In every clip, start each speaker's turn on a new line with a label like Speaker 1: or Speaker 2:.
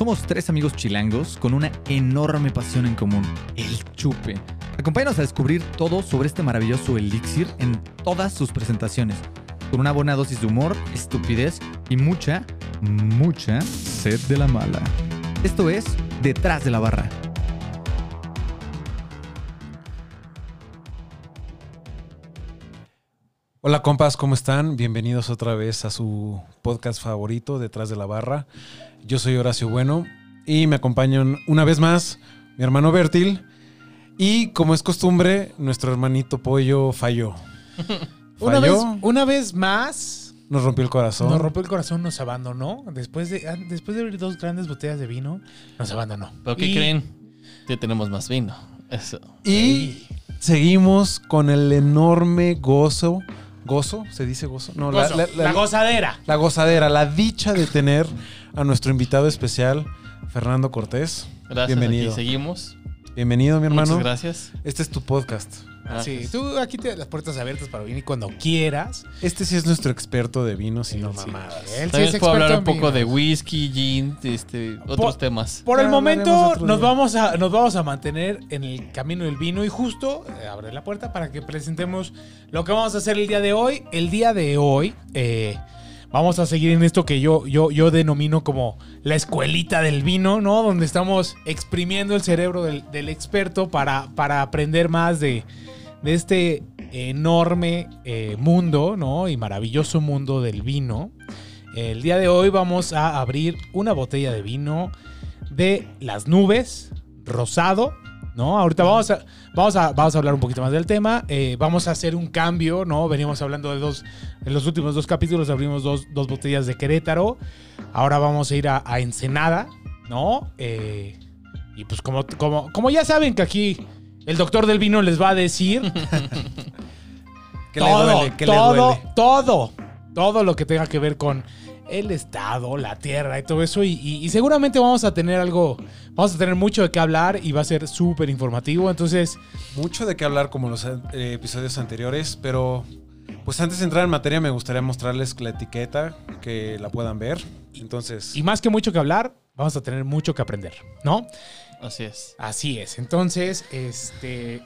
Speaker 1: Somos tres amigos chilangos con una enorme pasión en común, el chupe. Acompáñanos a descubrir todo sobre este maravilloso elixir en todas sus presentaciones, con una buena dosis de humor, estupidez y mucha, mucha sed de la mala. Esto es Detrás de la Barra.
Speaker 2: Hola compas, ¿cómo están? Bienvenidos otra vez a su podcast favorito, Detrás de la Barra. Yo soy Horacio Bueno y me acompañan una vez más mi hermano Bertil y como es costumbre, nuestro hermanito Pollo falló.
Speaker 3: Una vez,
Speaker 2: Falló,
Speaker 3: una vez más,
Speaker 2: nos rompió el corazón.
Speaker 3: nos rompió el corazón, nos abandonó. Después de, ah, después de abrir dos grandes botellas de vino, nos abandonó.
Speaker 4: ¿Pero qué
Speaker 3: Y-
Speaker 4: creen? Ya tenemos más vino. Eso.
Speaker 2: Y seguimos con el enorme gozo. ¿Gozo? ¿Se dice gozo? No,
Speaker 3: Gozo, la, gozadera.
Speaker 2: la gozadera, la dicha de tener a nuestro invitado especial, Fernando Cortés.
Speaker 4: Gracias.
Speaker 2: Bienvenido.
Speaker 4: Aquí seguimos.
Speaker 2: Bienvenido, mi hermano.
Speaker 4: Muchas gracias.
Speaker 2: Este es tu podcast.
Speaker 3: Sí, tú aquí tienes las puertas abiertas para venir cuando quieras.
Speaker 2: Este sí es nuestro experto de vinos y
Speaker 3: No
Speaker 2: no
Speaker 3: mamadas. Él sí
Speaker 4: También
Speaker 3: es
Speaker 4: puedo hablar un
Speaker 3: experto en
Speaker 4: poco de
Speaker 3: vinos.
Speaker 4: whisky, gin, este, otros temas.
Speaker 3: Por el
Speaker 2: Ya
Speaker 3: momento
Speaker 2: otro
Speaker 3: nos
Speaker 2: día.
Speaker 3: vamos, a, nos vamos a mantener en el camino del vino y justo eh, abre la puerta para que presentemos lo que vamos a hacer el día de hoy. El día de hoy eh, vamos a seguir en esto que yo, yo, yo denomino como la escuelita del vino, ¿no? Donde estamos exprimiendo el cerebro del, del experto para, para aprender más de, de este enorme eh, mundo, ¿no? Y maravilloso mundo del vino. El día de hoy vamos a abrir una botella de vino de las nubes, rosado, ¿no? Ahorita vamos a, vamos a, vamos a hablar un poquito más del tema. eh, vamos a hacer un cambio, ¿no? Veníamos hablando de dos, en los últimos dos capítulos abrimos dos, dos botellas de Querétaro. Ahora vamos a ir a, a Ensenada, ¿no? Eh, y pues como, como, como ya saben que aquí el doctor del vino les va a decir
Speaker 2: ¿Qué
Speaker 3: todo,
Speaker 2: le duele? ¿Qué
Speaker 3: todo,
Speaker 2: le duele?
Speaker 3: todo, todo lo que tenga que ver con el estado, la tierra y todo eso. Y, y- y seguramente vamos a tener algo, vamos a tener mucho de qué hablar y va a ser súper informativo. Entonces,
Speaker 2: Mucho de qué hablar como los eh, episodios anteriores, pero pues antes de entrar en materia me gustaría mostrarles la etiqueta, que la puedan ver. Entonces,
Speaker 3: y más que mucho que hablar, vamos a tener mucho que aprender, ¿no?
Speaker 4: Así es.
Speaker 3: Así es. Entonces, este,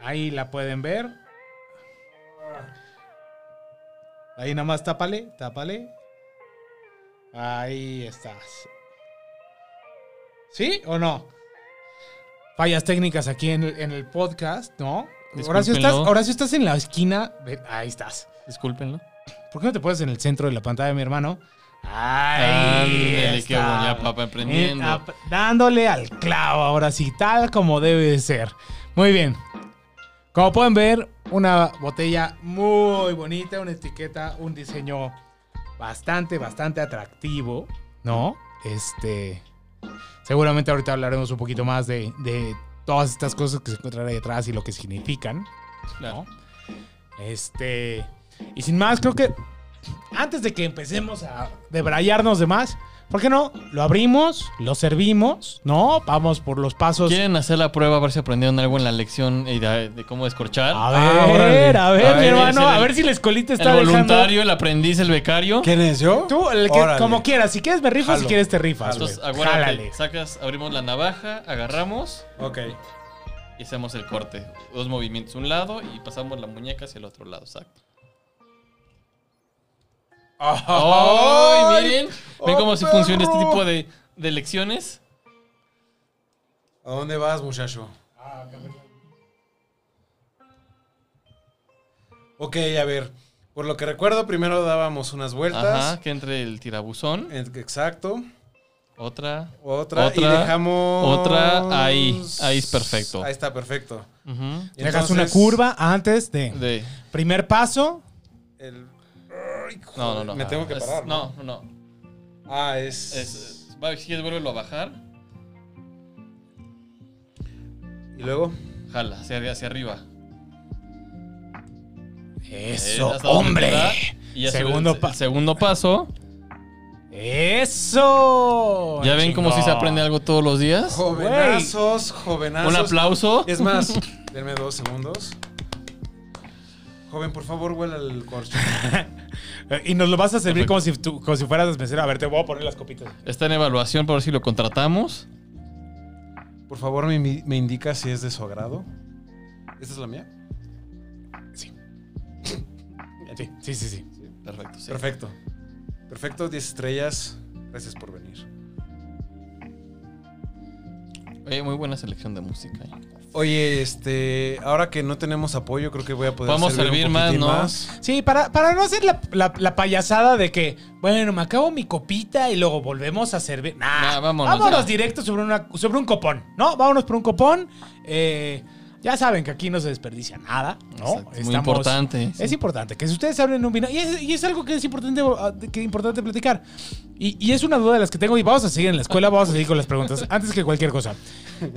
Speaker 3: ahí la pueden ver. Ahí nada más tápale, tápale. Ahí estás. ¿Sí o no? Fallas técnicas aquí en el, en el podcast, ¿no? Horacio estás,
Speaker 4: Discúlpenlo.
Speaker 3: Horacio, estás en la esquina. Ahí estás.
Speaker 4: Discúlpenlo.
Speaker 3: ¿Por qué no te pones en el centro de la pantalla, mi hermano?
Speaker 4: Ándale, qué buena papa emprendiendo.
Speaker 3: Eh, dándole al clavo, ahora sí, tal como debe de ser. Muy bien. Como pueden ver, una botella muy bonita, una etiqueta, un diseño bastante, bastante atractivo, ¿no? Este. Seguramente ahorita hablaremos un poquito más de, de todas estas cosas que se encuentran ahí detrás y lo que significan.
Speaker 4: Claro.
Speaker 3: Este. Y sin más, creo que antes de que empecemos a debrayarnos de más, ¿por qué no? Lo abrimos, lo servimos, ¿no? Vamos por los pasos.
Speaker 4: ¿Quieren hacer la prueba a ver si aprendieron algo en la lección y de, de cómo descorchar?
Speaker 3: A
Speaker 2: Ah,
Speaker 3: ver, a ver,
Speaker 4: A
Speaker 3: mi
Speaker 4: ver,
Speaker 3: hermano,
Speaker 4: es el-
Speaker 3: a ver si la escolita está
Speaker 4: el
Speaker 3: dejando.
Speaker 4: voluntario, el aprendiz, el becario.
Speaker 2: ¿quién es yo?
Speaker 3: Tú, el que- como quieras. Si quieres me rifas, si quieres te rifas.
Speaker 4: Entonces, sacas, abrimos la navaja, agarramos
Speaker 2: Ok.
Speaker 4: y hacemos el corte. Dos movimientos, un lado y pasamos la muñeca hacia el otro lado, exacto. ¡Ay, miren! ¿Ven cómo si funciona este tipo de, de lecciones?
Speaker 2: ¿A dónde vas, muchacho? Ok, a ver. Por lo que recuerdo, primero dábamos unas vueltas.
Speaker 4: Ajá, que entre el tirabuzón.
Speaker 2: Exacto.
Speaker 4: Otra.
Speaker 2: Otra.
Speaker 4: Otra.
Speaker 2: Y dejamos.
Speaker 4: Otra, ahí. Ahí es perfecto.
Speaker 2: Ahí está, perfecto.
Speaker 4: Ujú.
Speaker 2: Y
Speaker 3: Dejas una curva antes de.
Speaker 4: De.
Speaker 3: Primer paso.
Speaker 2: el-
Speaker 4: No, no, no.
Speaker 2: Me tengo que
Speaker 4: Es-
Speaker 2: parar.
Speaker 4: No, no, no.
Speaker 2: Ah, es.
Speaker 4: Es, va, si quieres, vuélvelo a bajar.
Speaker 2: Y luego.
Speaker 4: Jala, hacia, hacia arriba. Eh,
Speaker 3: Eso,
Speaker 4: donde
Speaker 3: hombre.
Speaker 4: Y
Speaker 3: Segundo
Speaker 4: el-
Speaker 3: pa-
Speaker 4: segundo paso.
Speaker 3: Eso.
Speaker 4: ¿Ya ven como si se aprende algo todos los días?
Speaker 2: Jovenazos, jovenazos.
Speaker 4: Un aplauso.
Speaker 2: Es más, denme dos segundos. Joven, por favor, huela el corcho.
Speaker 3: Eh, Y nos lo vas a servir como si, tú- como si fueras mesero. A ver, te voy a poner las copitas.
Speaker 4: Está en evaluación para ver si lo contratamos.
Speaker 2: Por favor, me, me indica si es de su agrado. ¿Esta es la mía?
Speaker 3: Sí. Sí, sí, sí. sí.
Speaker 4: Perfecto, sí.
Speaker 2: Perfecto. Perfecto, 10 estrellas. Gracias por venir.
Speaker 4: Oye, muy buena selección de música. ¿eh?
Speaker 2: Oye, este, ahora que no tenemos apoyo, creo que voy a poder
Speaker 4: Vamos a
Speaker 2: servir un
Speaker 4: servir más, ¿no?
Speaker 3: Sí, para, para no hacer la, la- la payasada de que, bueno, me acabo mi copita y luego volvemos a servir. Nah,
Speaker 4: Nah, vámonos, ya.
Speaker 3: directo sobre, una, sobre un copón, ¿no? Vámonos por un copón. Eh, ya saben que aquí no se desperdicia nada, ¿no?
Speaker 4: Exacto, muy importante, sí.
Speaker 3: Es importante que si ustedes abren un vino, y es, y es algo que es importante, ah, que importante platicar. Y, y es una duda de las que tengo y vamos a seguir en la escuela, vamos a seguir con las preguntas, antes que cualquier cosa.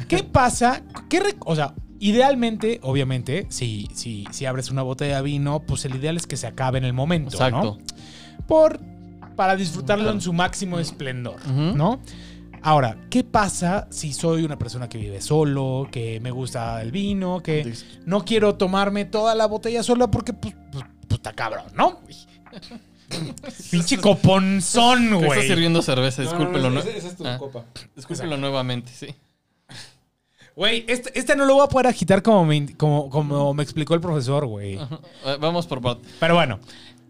Speaker 3: ¿Qué pasa? ¿Qué re- o sea, idealmente, obviamente, si, si, si abres una botella de vino, pues el ideal es que se acabe en el momento,
Speaker 4: Exacto.
Speaker 3: ¿no? Por, para disfrutarlo en su máximo esplendor. ¿no? Ahora, ¿qué pasa si soy una persona que vive solo, que me gusta el vino, que no quiero tomarme toda la botella sola porque, pues, pues, pues, está cabrón, ¿no? Pinche coponzón,
Speaker 4: Me está
Speaker 3: güey.
Speaker 4: sirviendo cerveza, discúlpelo. no-
Speaker 2: esa, esa es tu
Speaker 4: Ah.
Speaker 2: copa.
Speaker 4: Discúlpelo nuevamente, sí.
Speaker 3: Güey, este, este no lo voy a poder agitar como me, in- como, como me explicó el profesor, güey.
Speaker 4: Vamos por parte.
Speaker 3: Pero bueno.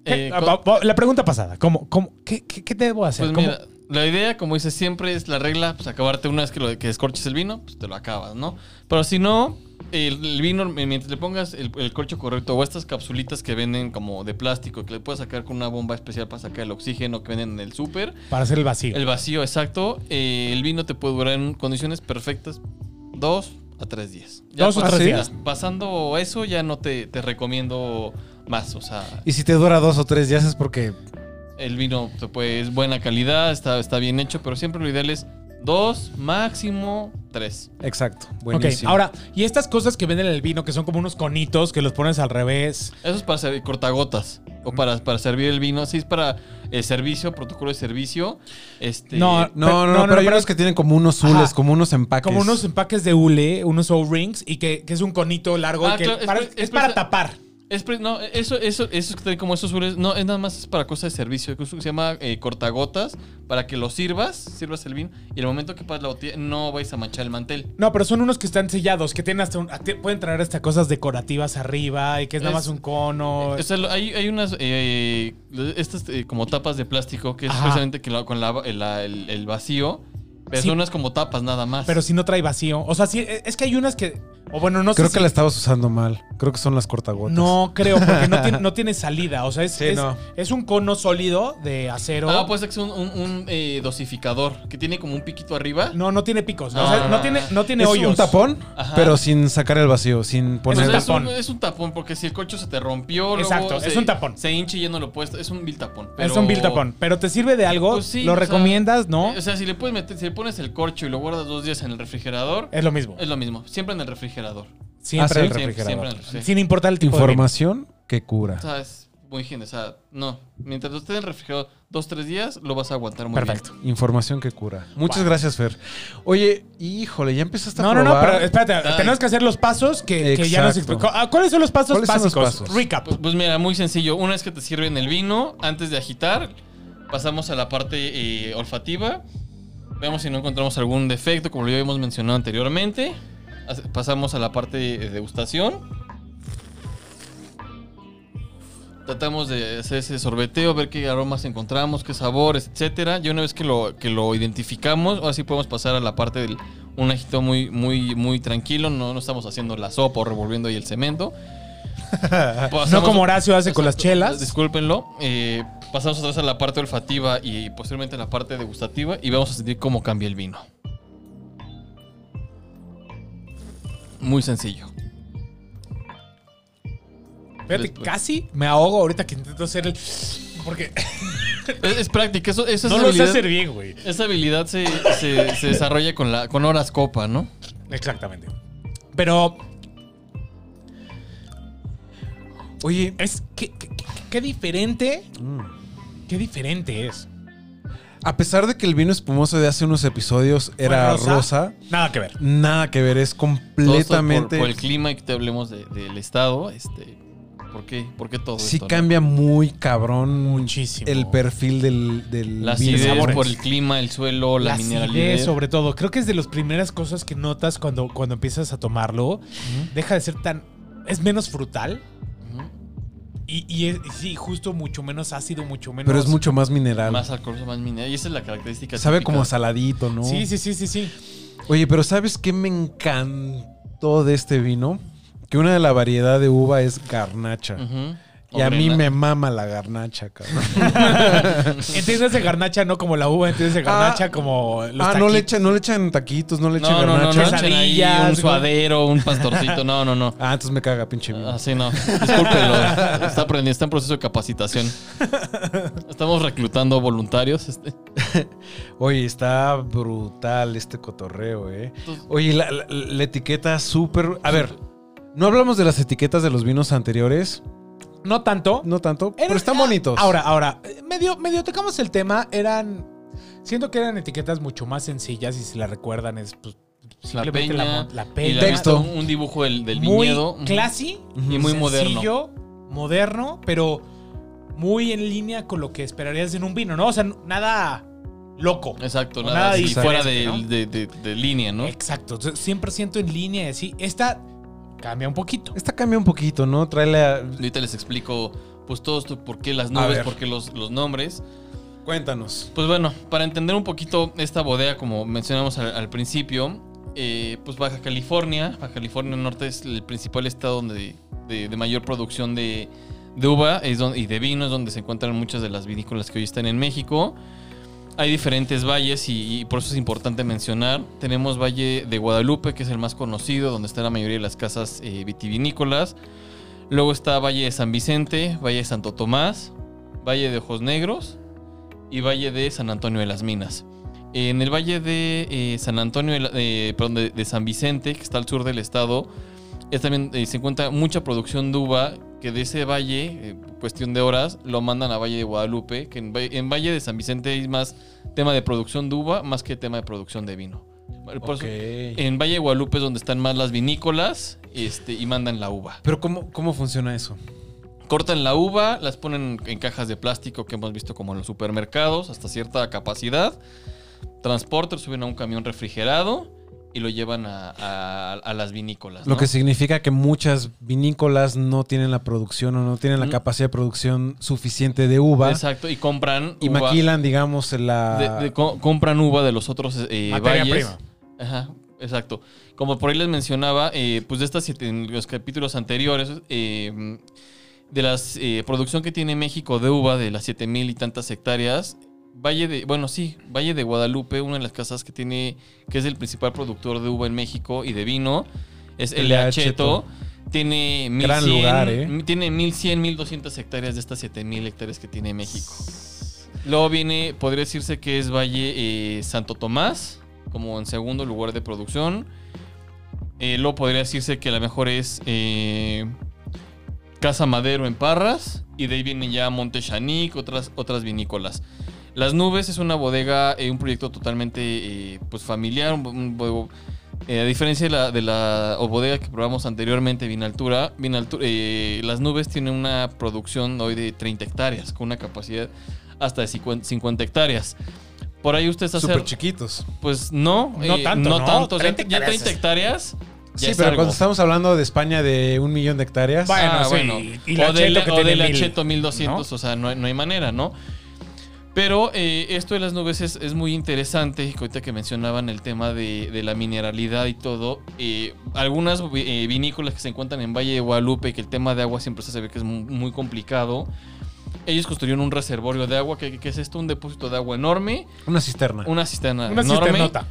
Speaker 3: ¿qué-
Speaker 4: Eh,
Speaker 3: ah, la pregunta pasada, ¿cómo, cómo, qué, qué, qué debo hacer?
Speaker 4: Pues
Speaker 3: ¿Cómo-
Speaker 4: mira, la idea, como dices siempre, es la regla, pues acabarte una vez que, lo, que descorches el vino, pues te lo acabas, ¿no? Pero si no, el, el vino, mientras le pongas el, el corcho correcto o estas capsulitas que venden como de plástico, que le puedes sacar con una bomba especial para sacar el oxígeno que venden en el súper,
Speaker 3: para hacer el vacío.
Speaker 4: el vacío exacto, eh, el vino te puede durar en condiciones perfectas dos a tres días. Ya
Speaker 3: Dos o tres días.
Speaker 4: Pasando eso, ya no te, te recomiendo más, o sea...
Speaker 2: Y si te dura dos o tres días es porque
Speaker 4: El vino puede- es buena calidad, está, está bien hecho, pero siempre lo ideal es dos, máximo tres.
Speaker 2: Exacto,
Speaker 3: Ok,
Speaker 2: buenísimo.
Speaker 3: ahora, y estas cosas que venden en el vino, que son como unos conitos que los pones al revés.
Speaker 4: Eso es para servir cortagotas o para, para servir el vino. Sí, es para el servicio, protocolo de servicio. Este,
Speaker 3: No,
Speaker 2: no, no,
Speaker 3: Pero-
Speaker 2: no,
Speaker 3: no,
Speaker 2: pero
Speaker 3: no,
Speaker 2: hay unos que tienen como unos zules,
Speaker 3: Ajá.
Speaker 2: como unos empaques.
Speaker 3: Como unos empaques de hule, unos O-rings, y que, que es un conito largo.
Speaker 4: Ah,
Speaker 3: y que
Speaker 4: claro, es
Speaker 3: para-
Speaker 4: pre-
Speaker 3: es,
Speaker 4: es
Speaker 3: para
Speaker 4: presa-
Speaker 3: tapar.
Speaker 4: Es no, eso, eso, eso como esos azules, no, es nada más es para cosas de servicio. que Se llama eh, cortagotas para que lo sirvas, sirvas el vino y el momento que pasas la botella no vais a manchar el mantel.
Speaker 3: No, pero son unos que están sellados, que tienen hasta un, pueden traer hasta cosas decorativas arriba y que es nada
Speaker 4: Es-
Speaker 3: más un cono.
Speaker 4: O sea, hay, hay unas, eh, estas eh, como tapas de plástico que es
Speaker 3: Ajá.
Speaker 4: precisamente que la- con la- el, el- el vacío, pero
Speaker 3: Sí.
Speaker 4: son unas como tapas nada más.
Speaker 3: pero si no trae vacío. O sea, sí, es que hay unas que. O bueno, no
Speaker 2: Creo
Speaker 3: sé
Speaker 2: que
Speaker 3: si-
Speaker 2: la estabas usando mal. Creo que son las cortagotas.
Speaker 3: No creo, porque no tiene, no tiene salida. O sea, es,
Speaker 2: Sí,
Speaker 3: es,
Speaker 2: no.
Speaker 3: es un cono sólido de acero.
Speaker 4: Ah, puede ser que es un, un- un, eh, dosificador que tiene como un piquito arriba.
Speaker 3: No, no tiene picos.
Speaker 4: No,
Speaker 3: o sea,
Speaker 4: no,
Speaker 3: no,
Speaker 4: no.
Speaker 3: tiene, no tiene
Speaker 2: es
Speaker 3: hoyos.
Speaker 2: un tapón,
Speaker 4: Ajá.
Speaker 2: pero sin sacar el vacío, sin poner.
Speaker 3: es
Speaker 4: es,
Speaker 3: tapón.
Speaker 4: un, es un tapón, porque si el coche se te rompió, luego
Speaker 3: Exacto,
Speaker 4: se-
Speaker 3: es un tapón.
Speaker 4: Se hincha y ya no lo puedes. Es un vil tapón.
Speaker 3: Es un bill tapón. Pero te sirve de algo.
Speaker 4: Pues sí,
Speaker 3: lo
Speaker 4: sea,
Speaker 3: recomiendas, ¿no?
Speaker 4: eh, O sea, si le puedes meter, si le pones el corcho y lo guardas dos días en el refrigerador,
Speaker 3: es lo mismo.
Speaker 4: es lo mismo. Siempre en el refrigerador.
Speaker 3: Siempre
Speaker 2: Ah,
Speaker 3: el.
Speaker 4: Siempre,
Speaker 3: refrigerador.
Speaker 4: siempre en el refrigerador.
Speaker 3: Sin importar el tipo de vino.
Speaker 2: Información que cura.
Speaker 4: O sea, es muy higiene. O sea, no. Mientras esté en el refrigerador dos, tres días, lo vas a aguantar muy
Speaker 3: Perfecto.
Speaker 4: bien.
Speaker 2: Información que cura. Muchas
Speaker 3: Wow.
Speaker 2: gracias, Fer. Oye, híjole, ya empezaste a
Speaker 3: No, no,
Speaker 2: probar.
Speaker 3: no, pero espérate,
Speaker 4: Ay.
Speaker 3: tenemos que hacer los pasos que, que ya nos
Speaker 2: Exacto.
Speaker 3: explicó. Ah, ¿Cuáles son los pasos
Speaker 2: ¿Cuáles son los
Speaker 3: básicos?
Speaker 2: pasos?
Speaker 3: Recap.
Speaker 4: Pues, pues mira, muy sencillo. Una vez que te sirven el vino, antes de agitar, pasamos a la parte eh, olfativa. Vemos si no encontramos algún defecto, como lo habíamos mencionado anteriormente. Pasamos a la parte de degustación. Tratamos de hacer ese sorbeteo, ver qué aromas encontramos, qué sabores, etcétera. Y una vez que lo, que lo identificamos, ahora sí podemos pasar a la parte del un agito muy, muy, muy tranquilo. No, no estamos haciendo la sopa o revolviendo ahí el cemento.
Speaker 3: No como Horacio hace con las chelas.
Speaker 4: Discúlpenlo. Eh, pasamos otra vez a la parte olfativa y posteriormente a la parte degustativa y vamos a sentir cómo cambia el vino. Muy sencillo.
Speaker 3: Fíjate,
Speaker 4: Después.
Speaker 3: casi me ahogo ahorita que intento hacer el. Porque
Speaker 4: Es, es práctica. Eso, eso
Speaker 3: no
Speaker 4: es
Speaker 3: lo sé hacer bien, güey.
Speaker 4: Esa habilidad se, se- se desarrolla con, la, con horas copa, ¿no?
Speaker 3: Exactamente. Pero
Speaker 2: Oye,
Speaker 3: es. ¿Qué, qué, qué- qué diferente?
Speaker 2: mm,
Speaker 3: Qué diferente es.
Speaker 2: A pesar de que el vino espumoso de hace unos episodios era
Speaker 3: ¿Fue
Speaker 2: rosa,
Speaker 3: Nada que ver.
Speaker 2: nada que ver, es completamente.
Speaker 4: Por, por el clima y que te hablemos de- del estado, este, ¿Por qué? ¿Por qué todo
Speaker 2: Sí
Speaker 4: esto? no?
Speaker 2: cambia muy cabrón
Speaker 3: Muchísimo.
Speaker 2: el perfil del, del
Speaker 4: La
Speaker 2: vino.
Speaker 4: acidez por el clima, el suelo, la,
Speaker 3: La
Speaker 4: mineralidad.
Speaker 3: sobre todo. Creo que es de las primeras cosas que notas cuando, cuando empiezas a tomarlo. Deja de ser tan. Es menos frutal. Y, y es, sí, justo mucho menos ácido, mucho menos.
Speaker 2: Pero es mucho más mineral.
Speaker 4: Más alcoholoso, más mineral. Y esa es la característica.
Speaker 2: Sabe
Speaker 4: típica.
Speaker 2: como saladito, ¿no?
Speaker 3: Sí, sí, sí, sí, sí.
Speaker 2: Oye, pero ¿sabes qué me encantó de este vino? Que una de la variedad de uva es garnacha.
Speaker 4: Ujú.
Speaker 2: Y a mí me mama la garnacha, cabrón.
Speaker 3: Entiendes de garnacha no como la uva, entiendes de garnacha
Speaker 2: Ah,
Speaker 3: como los
Speaker 2: ah, no le, echan, no le echan taquitos, no le echan
Speaker 4: No, no, no, no,
Speaker 2: garnacha.
Speaker 4: le echen ahí un suadero, un pastorcito. No, no, no.
Speaker 2: Ah, entonces me caga, pinche vino.
Speaker 4: Así no. Discúlpelo. Está aprendiendo, está en proceso de capacitación. Estamos reclutando voluntarios. Este.
Speaker 2: Oye, está brutal este cotorreo, ¿eh? Oye, la, la- la etiqueta súper... A ver, no hablamos de las etiquetas de los vinos anteriores.
Speaker 3: No tanto.
Speaker 2: No tanto, pero están
Speaker 3: ah,
Speaker 2: bonitos.
Speaker 3: Ahora, ahora, medio, medio tocamos el tema, eran. Siento que eran etiquetas mucho más sencillas y si la recuerdan es pues,
Speaker 4: La
Speaker 3: simplemente
Speaker 4: peña.
Speaker 3: mon- la
Speaker 4: y
Speaker 3: peña.
Speaker 4: la-
Speaker 2: Texto.
Speaker 4: Un, un dibujo del, del
Speaker 3: muy
Speaker 4: viñedo. Ujú.
Speaker 3: classy
Speaker 4: Y muy
Speaker 3: sencillo, moderno, pero muy en línea con lo que esperarías en un vino, ¿no? O sea, n- nada loco.
Speaker 4: Exacto, nada,
Speaker 3: nada
Speaker 4: así
Speaker 3: diferente,
Speaker 4: fuera de,
Speaker 3: ¿no?
Speaker 4: de- de- de línea, ¿no?
Speaker 3: Exacto, entonces, 100% en línea y así. Esta cambia un poquito.
Speaker 2: Esta cambia un poquito, ¿no? Trae la...
Speaker 4: Ahorita les explico, pues todo esto, por qué las
Speaker 2: A
Speaker 4: nubes, por qué los, los nombres.
Speaker 2: Cuéntanos.
Speaker 4: Pues bueno, para entender un poquito esta bodega, como mencionamos al, al principio, eh, pues Baja California, Baja California Norte es el principal estado donde, de, de mayor producción de, de uva es donde, y de vino, es donde se encuentran muchas de las vinícolas que hoy están en México. Hay diferentes valles y, por eso es importante mencionar. Tenemos Valle de Guadalupe, que es el más conocido, donde está la mayoría de las casas eh, vitivinícolas. Luego está Valle de San Vicente, Valle de Santo Tomás, Valle de Ojos Negros y Valle de San Antonio de las Minas. En el Valle de eh, San Antonio, de, de San Vicente, que está al sur del estado, es también, eh, se encuentra mucha producción de uva que de ese valle, eh, cuestión de horas, lo mandan a Valle de Guadalupe, que en, Va- en Valle de San Vicente hay más tema de producción de uva más que tema de producción de vino. Por eso,
Speaker 2: Ok.
Speaker 4: en Valle de Guadalupe es donde están más las vinícolas este, y mandan la uva.
Speaker 2: Pero ¿cómo, ¿cómo funciona eso?
Speaker 4: Cortan la uva, las ponen en cajas de plástico que hemos visto como en los supermercados, hasta cierta capacidad. Transporter, suben a un camión refrigerado y lo llevan a, a- a las vinícolas.
Speaker 2: Lo que significa que muchas vinícolas no tienen la producción o no tienen la
Speaker 4: Mm.
Speaker 2: capacidad de producción suficiente de uva
Speaker 4: Exacto, y compran
Speaker 2: y
Speaker 4: uva.
Speaker 2: maquilan, digamos, la...
Speaker 4: de- de- co- compran uva de los otros eh,
Speaker 3: Materia
Speaker 4: valles.
Speaker 3: prima.
Speaker 4: Ajá, exacto. Como por ahí les mencionaba, eh, pues de estas siete- en los capítulos anteriores, eh, de la producción que tiene México de uva, de las siete mil y tantas hectáreas, Valle de, bueno, sí, Valle de Guadalupe, una de las casas que tiene, que es el principal productor de uva en México y de vino, es el Acheto. Tiene 1100,
Speaker 2: Gran lugar, ¿eh?
Speaker 4: tiene 1100, 1200 hectáreas de estas 7000 hectáreas que tiene México. Luego viene, podría decirse que es Valle eh, Santo Tomás, como en segundo lugar de producción. Eh, luego podría decirse que a lo mejor es eh, Casa Madero en Parras. Y de ahí viene ya Monte Chanic, otras, otras vinícolas. Las Nubes es una bodega, eh, un proyecto totalmente eh, pues familiar. un- eh, a diferencia de la, de la o bodega que probamos anteriormente, Vinaltura, Vinaltu- eh, Las Nubes tiene una producción hoy de 30 hectáreas, con una capacidad hasta de 50, 50 hectáreas. Por ahí ustedes hacen.
Speaker 2: Súper chiquitos.
Speaker 4: Pues no,
Speaker 3: No tanto, ¿no?
Speaker 4: tanto. O sea,
Speaker 3: 30
Speaker 4: ya
Speaker 3: hectáreas
Speaker 4: 30 hectáreas. ya
Speaker 2: Sí, pero
Speaker 4: algo.
Speaker 2: cuando estamos hablando de España de un millón de hectáreas...
Speaker 3: Bueno,
Speaker 4: Ah,
Speaker 3: sí,
Speaker 4: bueno.
Speaker 3: y
Speaker 4: o del,
Speaker 3: Cheto que
Speaker 4: o 1200, sea, no, hay- no hay manera, ¿no? Pero eh, esto de las nubes es, es muy interesante. que Ahorita que mencionaban el tema de, de la mineralidad y todo. eh, algunas eh, vinícolas que se encuentran en Valle de Guadalupe, que el tema de agua siempre se ve que es mu- muy, complicado. Ellos construyeron un reservorio de agua. que que es esto? Un depósito de agua enorme.
Speaker 2: Una cisterna.
Speaker 4: Una cisterna
Speaker 3: Una
Speaker 4: enorme.
Speaker 3: cisternota.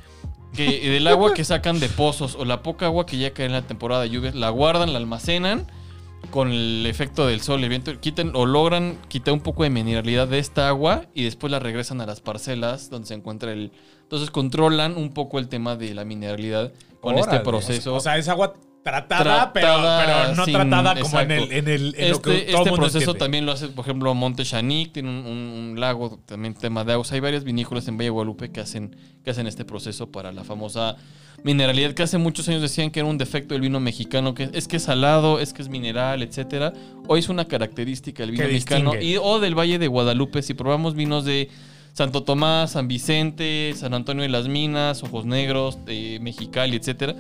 Speaker 4: que del agua que sacan de pozos o la poca agua que ya cae en la temporada de lluvias, la guardan, la almacenan con el efecto del sol y el viento, quitan o logran quitar un poco de mineralidad de esta agua y después la regresan a las parcelas donde se encuentra el... Entonces controlan un poco el tema de la mineralidad con
Speaker 2: Órale.
Speaker 4: este proceso.
Speaker 3: O sea, es agua tratada, pero,
Speaker 4: Tratada
Speaker 3: pero no
Speaker 4: sin-
Speaker 3: tratada como en el, en el en lo que
Speaker 4: este
Speaker 3: todo
Speaker 4: este
Speaker 3: mundo
Speaker 4: proceso
Speaker 3: entiende.
Speaker 4: también lo hace, por ejemplo, Monte Chanic, tiene un, un- un lago, también tema de agua. O sea, hay varias vinícolas en Valle Guadalupe que hacen, que hacen este proceso para la famosa mineralidad que hace muchos años decían que era un defecto del vino mexicano, que es que es salado, es que es mineral, etcétera. Hoy es una característica del vino mexicano y o del Valle de Guadalupe. Si probamos vinos de Santo Tomás, San Vicente, San Antonio de las Minas, Ojos Negros, de Mexicali, etcétera,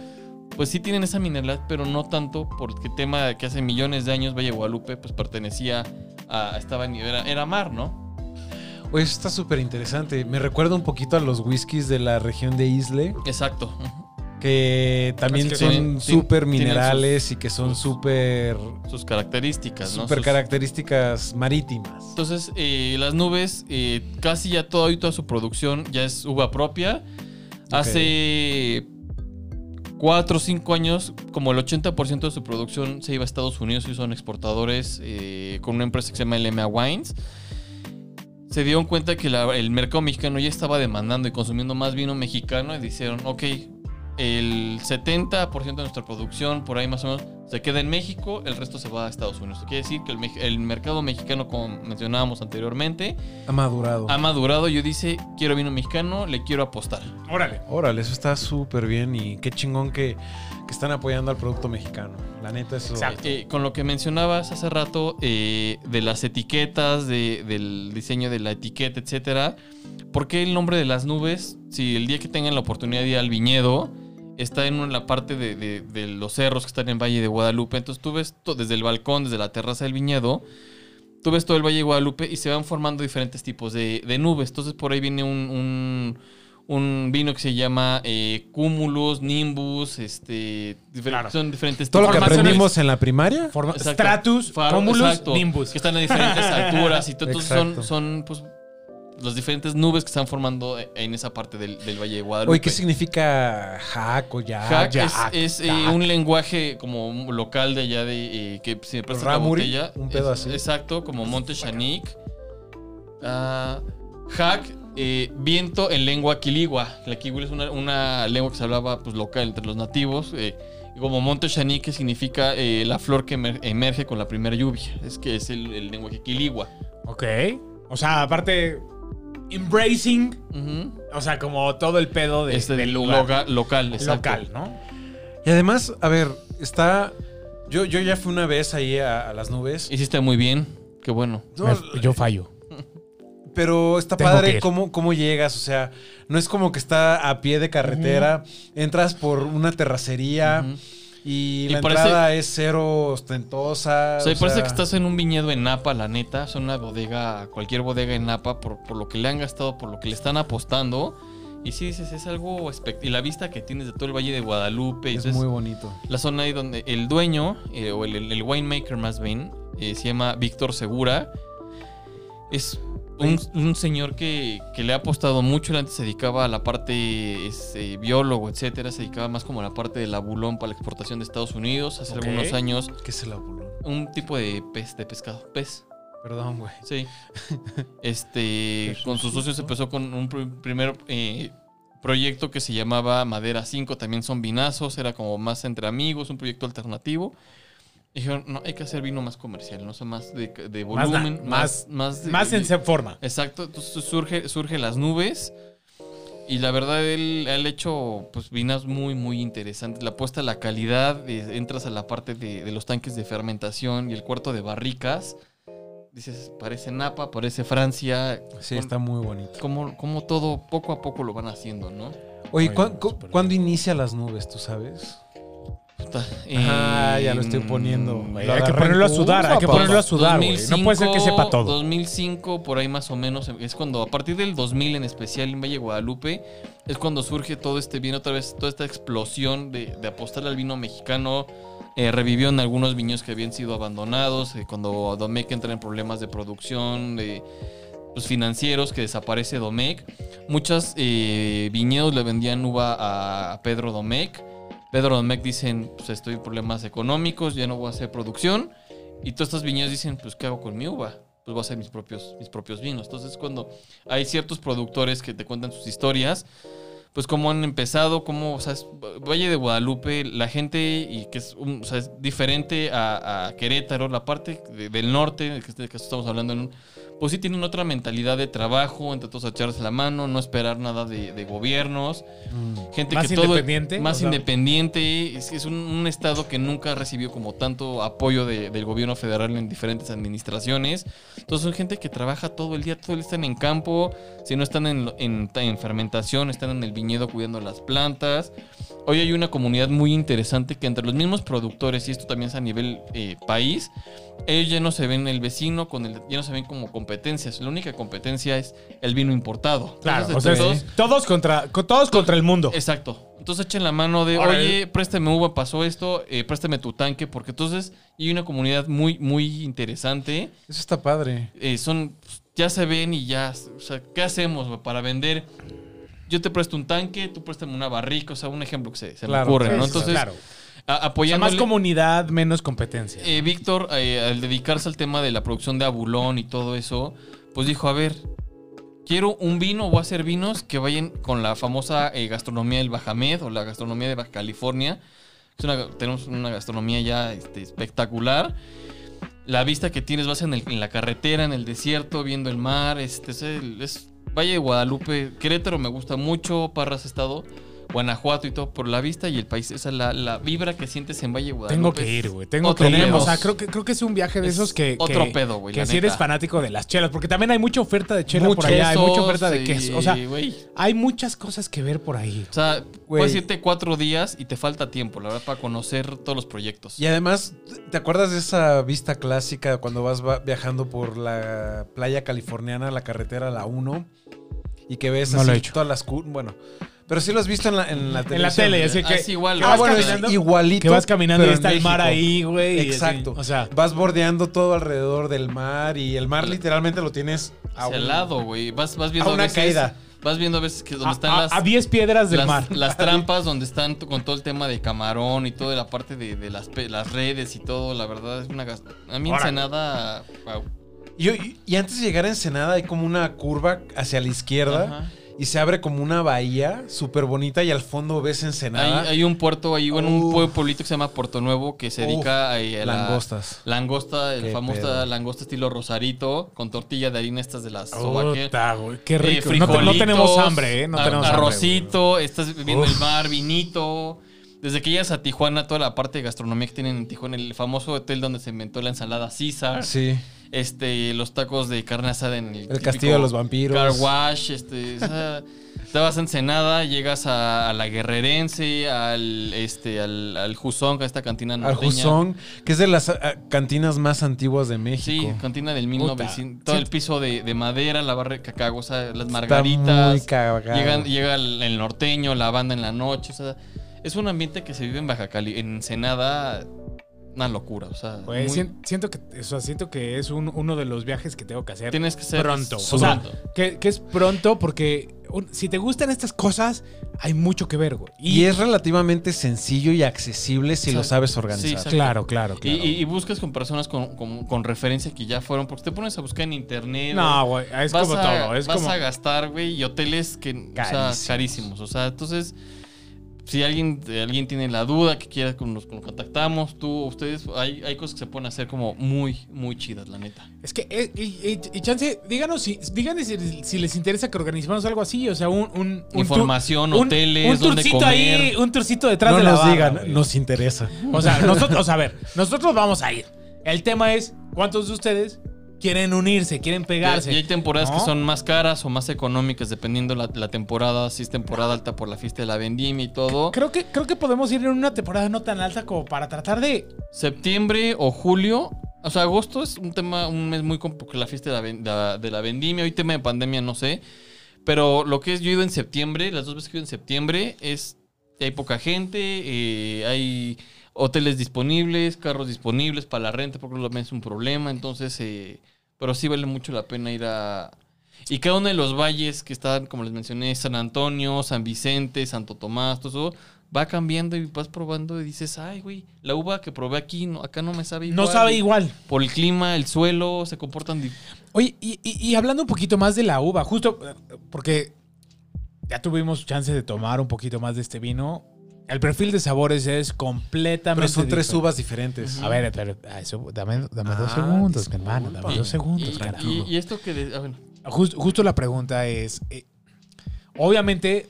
Speaker 4: pues sí tienen esa mineralidad, pero no tanto porque el tema de que hace millones de años Valle de Guadalupe pues pertenecía a estaba en- era, era mar, ¿no?
Speaker 2: Oye, eso está súper interesante. Me recuerda un poquito a los whiskies de la región de Isle,
Speaker 4: Exacto.
Speaker 2: Que también
Speaker 3: que
Speaker 2: son súper minerales
Speaker 4: sus-
Speaker 2: y que son súper
Speaker 4: Sus características, ¿no?
Speaker 2: súper características marítimas.
Speaker 4: Entonces, eh, las nubes, eh, casi ya todo y toda su producción ya es uva propia. Hace 4 o 5 años, como el 80% de su producción se iba a Estados Unidos y son exportadores eh, con una empresa que se llama LMA Wines. Se dieron cuenta que la- el mercado mexicano ya estaba demandando y consumiendo más vino mexicano y dijeron, ok, el 70% de nuestra producción, por ahí más o menos, se queda en México, el resto se va a Estados Unidos. Esto quiere decir que el mercado mexicano, como mencionábamos anteriormente,
Speaker 2: Ha madurado.
Speaker 4: ha madurado. Yo dice, quiero vino mexicano, le quiero apostar.
Speaker 3: Órale.
Speaker 2: Órale, eso está súper bien y qué chingón que, que están apoyando al producto mexicano. La neta, eso.
Speaker 3: Exacto.
Speaker 4: Eh, con lo que mencionabas hace rato eh, de las etiquetas, de- del diseño de la etiqueta, etcétera. ¿Por qué el nombre de las nubes? Si el día que tengan la oportunidad de ir al viñedo, está en una- la parte de, de- de los cerros que están en Valle de Guadalupe. Entonces tú ves to- desde el balcón, desde la terraza del viñedo, tú ves todo el Valle de Guadalupe y se van formando diferentes tipos de, de nubes. Entonces por ahí viene un, un- un vino que se llama eh, Cumulus, Nimbus, este, difer-
Speaker 3: Claro.
Speaker 4: son diferentes
Speaker 2: Todo lo que aprendimos en la primaria.
Speaker 3: Forma-
Speaker 4: Exacto.
Speaker 3: Stratus,
Speaker 4: Faro, exacto,
Speaker 3: Nimbus.
Speaker 4: Que están a diferentes alturas y todo. Entonces son, son pues, las diferentes nubes que están formando en esa parte del, del Valle de Guadalupe.
Speaker 2: Oye, ¿qué significa hack o ya?
Speaker 4: Hack
Speaker 2: ya,
Speaker 4: es, es, eh, un lenguaje como local de allá de eh, que se presta
Speaker 2: Ramuri,
Speaker 4: botella.
Speaker 2: un pedo
Speaker 4: Es-
Speaker 2: así.
Speaker 4: Exacto, como Monte Chanic. Ah, hack, eh, viento en lengua quiligua. La quiligua es una, una lengua que se hablaba pues, local entre los nativos. eh, como Monte Chanic, que significa eh, la flor que emer- emerge con la primera lluvia. Es que es el, el lenguaje quiligua.
Speaker 3: Ok. O sea, aparte, embracing, o sea, como todo el pedo de,
Speaker 4: Este,
Speaker 3: del lugar.
Speaker 4: loga- local, exacto.
Speaker 3: local, ¿no?
Speaker 2: Y además, a ver, está. Yo, yo ya fui una vez ahí a, a las nubes.
Speaker 4: Hiciste muy bien. Qué bueno.
Speaker 2: No,
Speaker 3: Me- yo fallo.
Speaker 2: Pero está
Speaker 3: Tengo
Speaker 2: padre cómo, cómo llegas, o sea, no es como que está a pie de carretera, entras por una terracería. Y,
Speaker 4: Y
Speaker 2: la
Speaker 4: parece-
Speaker 2: entrada es cero ostentosa.
Speaker 4: O sea,
Speaker 2: o
Speaker 4: parece
Speaker 2: sea,
Speaker 4: que estás en un viñedo en Napa, la neta. Es una bodega, cualquier bodega en Napa, por, por lo que le han gastado, por lo que le están apostando. Y sí, dices, es algo Y la vista que tienes de todo el Valle de Guadalupe.
Speaker 2: Es
Speaker 4: entonces,
Speaker 2: muy bonito.
Speaker 4: La zona ahí donde el dueño, eh, o el, el- el winemaker más bien, eh, se llama Víctor Segura. Es un, un señor que, que le ha apostado mucho. Él antes se dedicaba a la parte es, eh, biólogo, etcétera. Se dedicaba más como a la parte del abulón para la exportación de Estados Unidos. Hace algunos años,
Speaker 2: ¿Qué es el abulón?
Speaker 4: un tipo de pez, de pescado. Pez.
Speaker 2: Perdón, güey.
Speaker 4: Sí. Este, con sus socios empezó con un pr- primer eh, proyecto que se llamaba Madera 5, también son vinazos, era como más entre amigos, un proyecto alternativo. Dijeron, no, hay que hacer vino más comercial, no sé, más de, de
Speaker 3: Más na-
Speaker 4: volumen,
Speaker 3: más-
Speaker 4: más, más, de-
Speaker 3: Más en
Speaker 4: de-
Speaker 3: forma.
Speaker 4: Exacto, entonces surge, surge las nubes. Y la verdad, él ha hecho pues, vinas muy, muy interesantes. La apuesta a la calidad, eh, entras a la parte de, de los tanques de fermentación y el cuarto de barricas. Dices, parece Napa, parece Francia.
Speaker 2: Sí,
Speaker 4: Con-
Speaker 2: está muy bonito.
Speaker 4: Como, como todo, poco a poco lo van haciendo, ¿no?
Speaker 2: Oye,
Speaker 3: Muy
Speaker 2: ¿cuán-
Speaker 3: bien,
Speaker 2: cu-
Speaker 3: súper
Speaker 2: ¿cuándo inicia las nubes, tú sabes? Ah, ya lo estoy
Speaker 4: en-
Speaker 2: poniendo. Lo
Speaker 3: hay que ponerlo a sudar, hay que ponerlo a sudar, güey. No puede ser que sepa todo.
Speaker 4: 2005, por ahí más o menos, es cuando, a partir del 2000 en especial en Valle de Guadalupe, es cuando surge todo este vino, otra vez, toda esta explosión de, de apostar al vino mexicano. Eh, revivió en algunos viños que habían sido abandonados, eh, cuando Domecq entra en problemas de producción, de pues, financieros, que desaparece Domecq. Muchas eh, viñedos le vendían uva a, a Pedro Domecq. Pedro Domecq dicen, pues estoy en problemas económicos, ya no voy a hacer producción. Y todas estas viñedos dicen, pues ¿qué hago con mi uva? Pues voy a hacer mis propios, mis propios vinos. Entonces cuando hay ciertos productores que te cuentan sus historias, pues cómo han empezado, cómo, o sea, es- Valle de Guadalupe, la gente, y que es, un- o sea, es diferente a, Querétaro, la parte de- del norte, que caso estamos hablando en un pues sí tienen otra mentalidad de trabajo, entre todos a echarse la mano, no esperar nada de, de gobiernos. Gente
Speaker 3: Más
Speaker 4: que todo
Speaker 3: independiente,
Speaker 4: más
Speaker 3: o sea.
Speaker 4: independiente es, es un, un estado que nunca recibió como tanto apoyo de- del gobierno federal en diferentes administraciones entonces son gente que trabaja todo el día todo el día están en campo si no están en, en- en fermentación están en el viñedo cuidando las plantas hoy hay una comunidad muy interesante que entre los mismos productores y esto también es a nivel eh, país ellos ya no se ven el vecino con el ya no se ven como competencias la única competencia es el vino importado
Speaker 3: Claro,
Speaker 4: Entonces,
Speaker 3: o sea,
Speaker 4: todos-
Speaker 3: todos contra, co- todos contra el mundo.
Speaker 4: Exacto. Entonces echen la mano de, oye, préstame uva, pasó esto, eh, préstame tu tanque, porque entonces hay una comunidad muy, muy interesante.
Speaker 2: Eso está padre.
Speaker 4: Eh, son, ya se ven y ya, o sea, ¿qué hacemos para vender? Yo te presto un tanque, tú préstame una barrica, o sea, un ejemplo que se, se
Speaker 2: Claro,
Speaker 4: me ocurre, ¿no? Entonces,
Speaker 3: claro. O sea, más comunidad, menos competencia.
Speaker 4: Eh, Víctor, eh, al dedicarse al tema de la producción de abulón y todo eso, pues dijo, a ver, quiero un vino, voy a hacer vinos que vayan con la famosa eh, gastronomía del Bajamed o la gastronomía de Baja California. Es una- tenemos una gastronomía ya este, espectacular. La vista que tienes vas en, el- en la carretera, en el desierto, viendo el mar. Este, es, el- es Valle de Guadalupe, Querétaro me gusta mucho, Parras Estado, Guanajuato y todo, por la vista y el país. Esa la, la vibra que sientes en Valle de Guadalupe.
Speaker 3: Tengo que ir, güey. Tengo
Speaker 4: otro
Speaker 3: que ir.
Speaker 4: pedo.
Speaker 3: O sea, creo que, creo que es un viaje de
Speaker 4: Es
Speaker 3: esos que.
Speaker 4: otro
Speaker 3: que-
Speaker 4: pedo, güey,
Speaker 3: Que
Speaker 4: la
Speaker 3: si eres fanático de las chelas. Porque también hay mucha oferta de chela por allá. Hay mucha oferta de queso. O sea, hay muchas cosas que ver por ahí.
Speaker 4: O sea,
Speaker 2: Güey.
Speaker 4: puedes irte cuatro días y te falta tiempo, la verdad, para conocer todos los proyectos.
Speaker 2: Y además, ¿te acuerdas de esa vista clásica cuando vas va- viajando por la playa californiana, la carretera, la 1? Y que ves
Speaker 3: No
Speaker 2: así
Speaker 3: lo he hecho.
Speaker 2: todas las... Bueno, pero sí lo has visto en la, en la
Speaker 3: En la
Speaker 2: televisión.
Speaker 3: tele, así que.
Speaker 4: Ah, es igual,
Speaker 3: que.
Speaker 2: Ah, bueno, es igualito.
Speaker 3: que vas caminando y está
Speaker 2: en
Speaker 3: el mar ahí, güey. y así.
Speaker 2: Exacto.
Speaker 3: O sea,
Speaker 2: Vas bordeando todo alrededor del mar y el mar literalmente lo tienes a
Speaker 4: Hacia
Speaker 2: un-
Speaker 4: el lado, güey. Vas, vas viendo
Speaker 2: a una
Speaker 4: veces-
Speaker 2: caída.
Speaker 4: Vas viendo a veces que donde
Speaker 3: a-
Speaker 4: están las,
Speaker 3: a 10 piedras del
Speaker 4: las,
Speaker 3: mar.
Speaker 4: las trampas, donde están con todo el tema de camarón y toda la parte de, de las, pe- las redes y todo. La verdad es una gas- A mí. Ensenada, wow.
Speaker 2: Y, y- y antes de llegar a Ensenada hay como una curva hacia la izquierda
Speaker 4: Ajá.
Speaker 2: Y se abre como una bahía súper bonita y al fondo ves Ensenada.
Speaker 4: Hay, hay un puerto ahí, bueno, un
Speaker 2: Uf.
Speaker 4: pue- pueblito que se llama Puerto Nuevo que se dedica a, a la-
Speaker 2: langostas.
Speaker 4: Langosta, el famoso langosta estilo rosarito, con tortilla de harina estas de las
Speaker 3: güey, Qué
Speaker 4: Eh,
Speaker 3: rico. no, te- no
Speaker 4: frijolitos,
Speaker 3: tenemos hambre, ¿eh? No tenemos hambre,
Speaker 4: Arrocito, estás viendo
Speaker 3: Uf.
Speaker 4: el mar, vinito. Desde que llegas a Tijuana, toda la parte de gastronomía que tienen en Tijuana, el famoso hotel donde se inventó la ensalada César,
Speaker 2: Sí.
Speaker 4: Este, los tacos de carne asada en el,
Speaker 2: El castillo de los vampiros.
Speaker 4: Car wash, este, o sea, te vas a Ensenada, llegas a, a la Guerrerense, al este, al, al Juzón, a esta cantina
Speaker 2: Al
Speaker 4: norteña.
Speaker 2: Juzón, que es de las ah, cantinas más antiguas de
Speaker 4: Sí,
Speaker 2: México.
Speaker 4: cantina del
Speaker 3: Puta.
Speaker 4: 1900. Todo el piso de, de madera, la barra de cacao, o sea, las
Speaker 2: Está
Speaker 4: margaritas.
Speaker 2: muy.
Speaker 4: Llegan, llega el, el norteño, la banda en la noche. O sea, es un ambiente que se vive en Baja Cali. En Ensenada, una locura. O sea,
Speaker 3: Güey,
Speaker 4: muy-
Speaker 3: sien- siento, que, o sea, siento que es un- uno de los viajes que tengo que hacer
Speaker 4: tienes que ser
Speaker 3: pronto. O sea, que, que es pronto porque un- si te gustan estas cosas, hay mucho que ver, güey.
Speaker 2: Y es relativamente sencillo y accesible si lo sabes
Speaker 4: Sí,
Speaker 2: organizar.
Speaker 4: exacto.
Speaker 3: Claro, claro,
Speaker 4: Y,
Speaker 3: claro.
Speaker 4: y- y buscas con personas con, con- con referencia que ya fueron, porque te pones a buscar en internet.
Speaker 3: no, güey, es como
Speaker 4: a,
Speaker 3: todo. Es
Speaker 4: vas
Speaker 3: como.
Speaker 4: a gastar, güey, y hoteles que, o sea,
Speaker 3: Carísimos.
Speaker 4: carísimos. O sea, entonces, si alguien, alguien tiene la duda que quiera que nos, contactamos, tú, ustedes, hay, hay cosas que se pueden hacer como muy, muy chidas, la neta.
Speaker 3: Es que, eh, y, y- y chance, díganos si, díganos si, si les interesa que organizemos algo así, o sea, un. un, un tour-
Speaker 4: Información,
Speaker 3: un-
Speaker 4: hoteles,
Speaker 3: un
Speaker 4: dónde comer.
Speaker 3: ahí, un tourcito detrás
Speaker 2: No
Speaker 3: de la
Speaker 2: nos
Speaker 3: barra,
Speaker 2: digan, nos interesa.
Speaker 3: O sea, nosotros, o sea, a ver, nosotros vamos a ir. El tema es, ¿cuántos de ustedes quieren unirse, quieren pegarse?
Speaker 4: Y hay temporadas
Speaker 3: ¿No?
Speaker 4: que son más caras o más económicas, dependiendo la, la temporada, si es temporada alta por la fiesta de la vendimia y todo.
Speaker 3: Creo que, creo que podemos ir en una temporada no tan alta como para tratar de.
Speaker 4: Septiembre o julio. O sea, agosto es un tema, un mes muy complejo, porque la fiesta de la, de la- de la vendimia, hoy tema de pandemia, no sé. Pero lo que es, yo he ido en septiembre, las dos veces que he ido en septiembre, es hay poca gente, eh, hay hoteles disponibles, carros disponibles para la renta, porque también es un problema. Entonces, eh, pero sí vale mucho la pena ir a... Y cada uno de los valles que están, como les mencioné, San Antonio, San Vicente, Santo Tomás, todo eso, va cambiando y vas probando y dices, ay, güey, la uva que probé aquí, no, acá no me sabe igual.
Speaker 3: No sabe igual.
Speaker 4: Por el clima, el suelo, se comportan...
Speaker 3: Oye, y, y- y hablando un poquito más de la uva, justo eh, porque ya tuvimos chance de tomar un poquito más de este vino. El perfil de sabores es completamente
Speaker 2: Pero son tres
Speaker 3: diferente.
Speaker 2: uvas diferentes.
Speaker 3: A ver, pero, ah, eso, dame, dame dos
Speaker 2: Ah,
Speaker 3: segundos, mi hermano. Dame dos segundos,
Speaker 4: y,
Speaker 3: carajo.
Speaker 4: y- y esto que... de- a ver,
Speaker 3: Just- justo la pregunta es, eh, obviamente,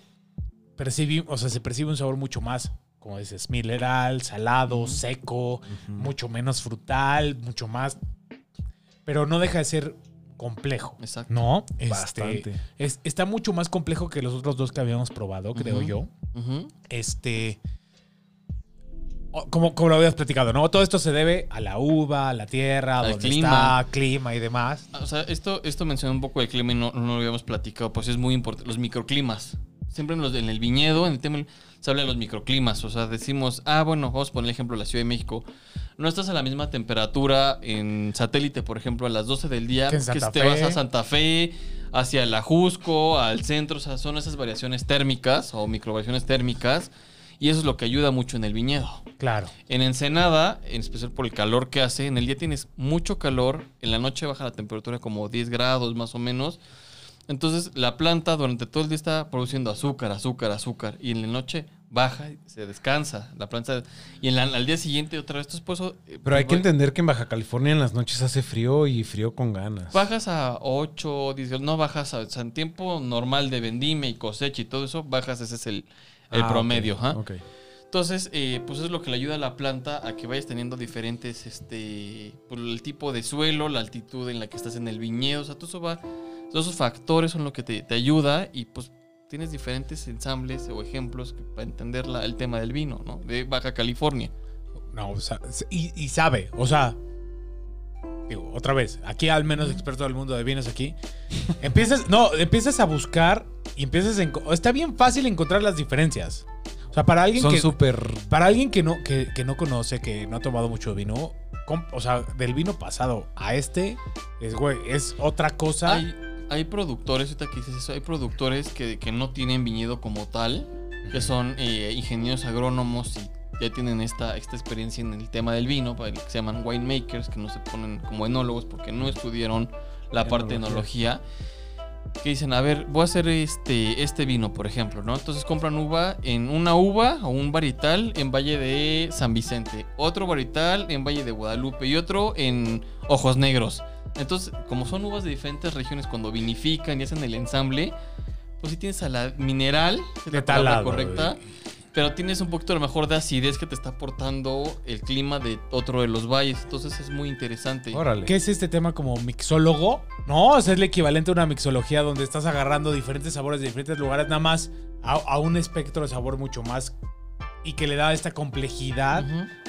Speaker 3: percibi- o sea, se percibe un sabor mucho más, como dices, mineral, salado, seco, mucho menos frutal, mucho más, pero no deja de ser complejo.
Speaker 4: exacto.
Speaker 3: No, Este,
Speaker 2: Bastante.
Speaker 3: es- está mucho más complejo que los otros dos que habíamos probado, creo yo. Este. Como, como lo habías platicado, ¿no? Todo esto se debe a la uva, a la tierra,
Speaker 4: Al
Speaker 3: donde
Speaker 4: clima.
Speaker 3: está, clima y demás.
Speaker 4: O sea, esto, esto mencionó un poco del clima y no, no lo habíamos platicado, pues es muy importante. Los microclimas. Siempre en, los- en el viñedo, en el tema, se habla de los microclimas. O sea, decimos, ah, bueno, vamos a poner el ejemplo de la Ciudad de México. No estás a la misma temperatura en satélite, por ejemplo, a las 12 del día
Speaker 3: Que
Speaker 4: que
Speaker 3: Santa
Speaker 4: te vas a Santa Fe, hacia el Ajusco, al centro. O sea, son esas variaciones térmicas o microvariaciones térmicas. Y eso es lo que ayuda mucho en el viñedo.
Speaker 3: Claro.
Speaker 4: En Ensenada, en especial por el calor que hace, en el día tienes mucho calor, en la noche baja la temperatura como 10 grados más o menos. Entonces la planta durante todo el día está produciendo azúcar, azúcar, azúcar. Y en la noche baja, y se descansa la planta. Y en la- al día siguiente otra vez. Entonces por eso... eh,
Speaker 2: Pero hay que
Speaker 4: voy-
Speaker 2: entender que en Baja California en las noches hace frío y frío con ganas.
Speaker 4: Bajas a 8, 10, no bajas a... O sea, en tiempo normal de vendime y cosecha y todo eso, bajas, ese es el, el
Speaker 2: Ah,
Speaker 4: promedio. Entonces, eh, pues es lo que le ayuda a la planta a que vayas teniendo diferentes, este, por el tipo de suelo, la altitud en la que estás en el viñedo, o sea, todo eso va, todos esos factores son lo que te, te ayuda y pues tienes diferentes ensambles o ejemplos para entender la- el tema del vino, ¿no? De Baja California.
Speaker 3: No, o sea, y, y sabe, o sea, digo, otra vez, aquí al menos experto del mundo de vinos aquí, empiezas, no, empiezas a buscar y empiezas a, enco- está bien fácil encontrar las diferencias. O sea, para alguien
Speaker 2: Son
Speaker 3: que
Speaker 2: súper...
Speaker 3: para alguien que no que, que no conoce, que no ha tomado mucho vino, o sea, del vino pasado a este es güey, es otra cosa.
Speaker 4: Hay, hay productores, ahorita que dices eso, hay productores que, que no tienen viñedo como tal, que son eh, ingenieros agrónomos y ya tienen esta, esta experiencia en el tema del vino, que se llaman winemakers, que no se ponen como enólogos porque no estudiaron la parte de enología. Que dicen, a ver, voy a hacer este, este vino, por ejemplo, ¿no? Entonces compran uva en una uva o un varietal en Valle de San Vicente, otro varietal en Valle de Guadalupe y otro en Ojos Negros. Entonces, como son uvas de diferentes regiones, cuando vinifican y hacen el ensamble, pues sí tienes a la mineral, que
Speaker 3: De
Speaker 4: la
Speaker 3: tal
Speaker 4: palabra
Speaker 3: lado,
Speaker 4: correcta, pero tienes un poquito a lo mejor de acidez que te está aportando el clima de otro de los valles. Entonces es muy interesante.
Speaker 2: Órale.
Speaker 3: ¿Qué es este tema como mixólogo? No, o sea, es el equivalente a una mixología donde estás agarrando diferentes sabores de diferentes lugares, nada más a, a un espectro de sabor mucho más y que le da esta complejidad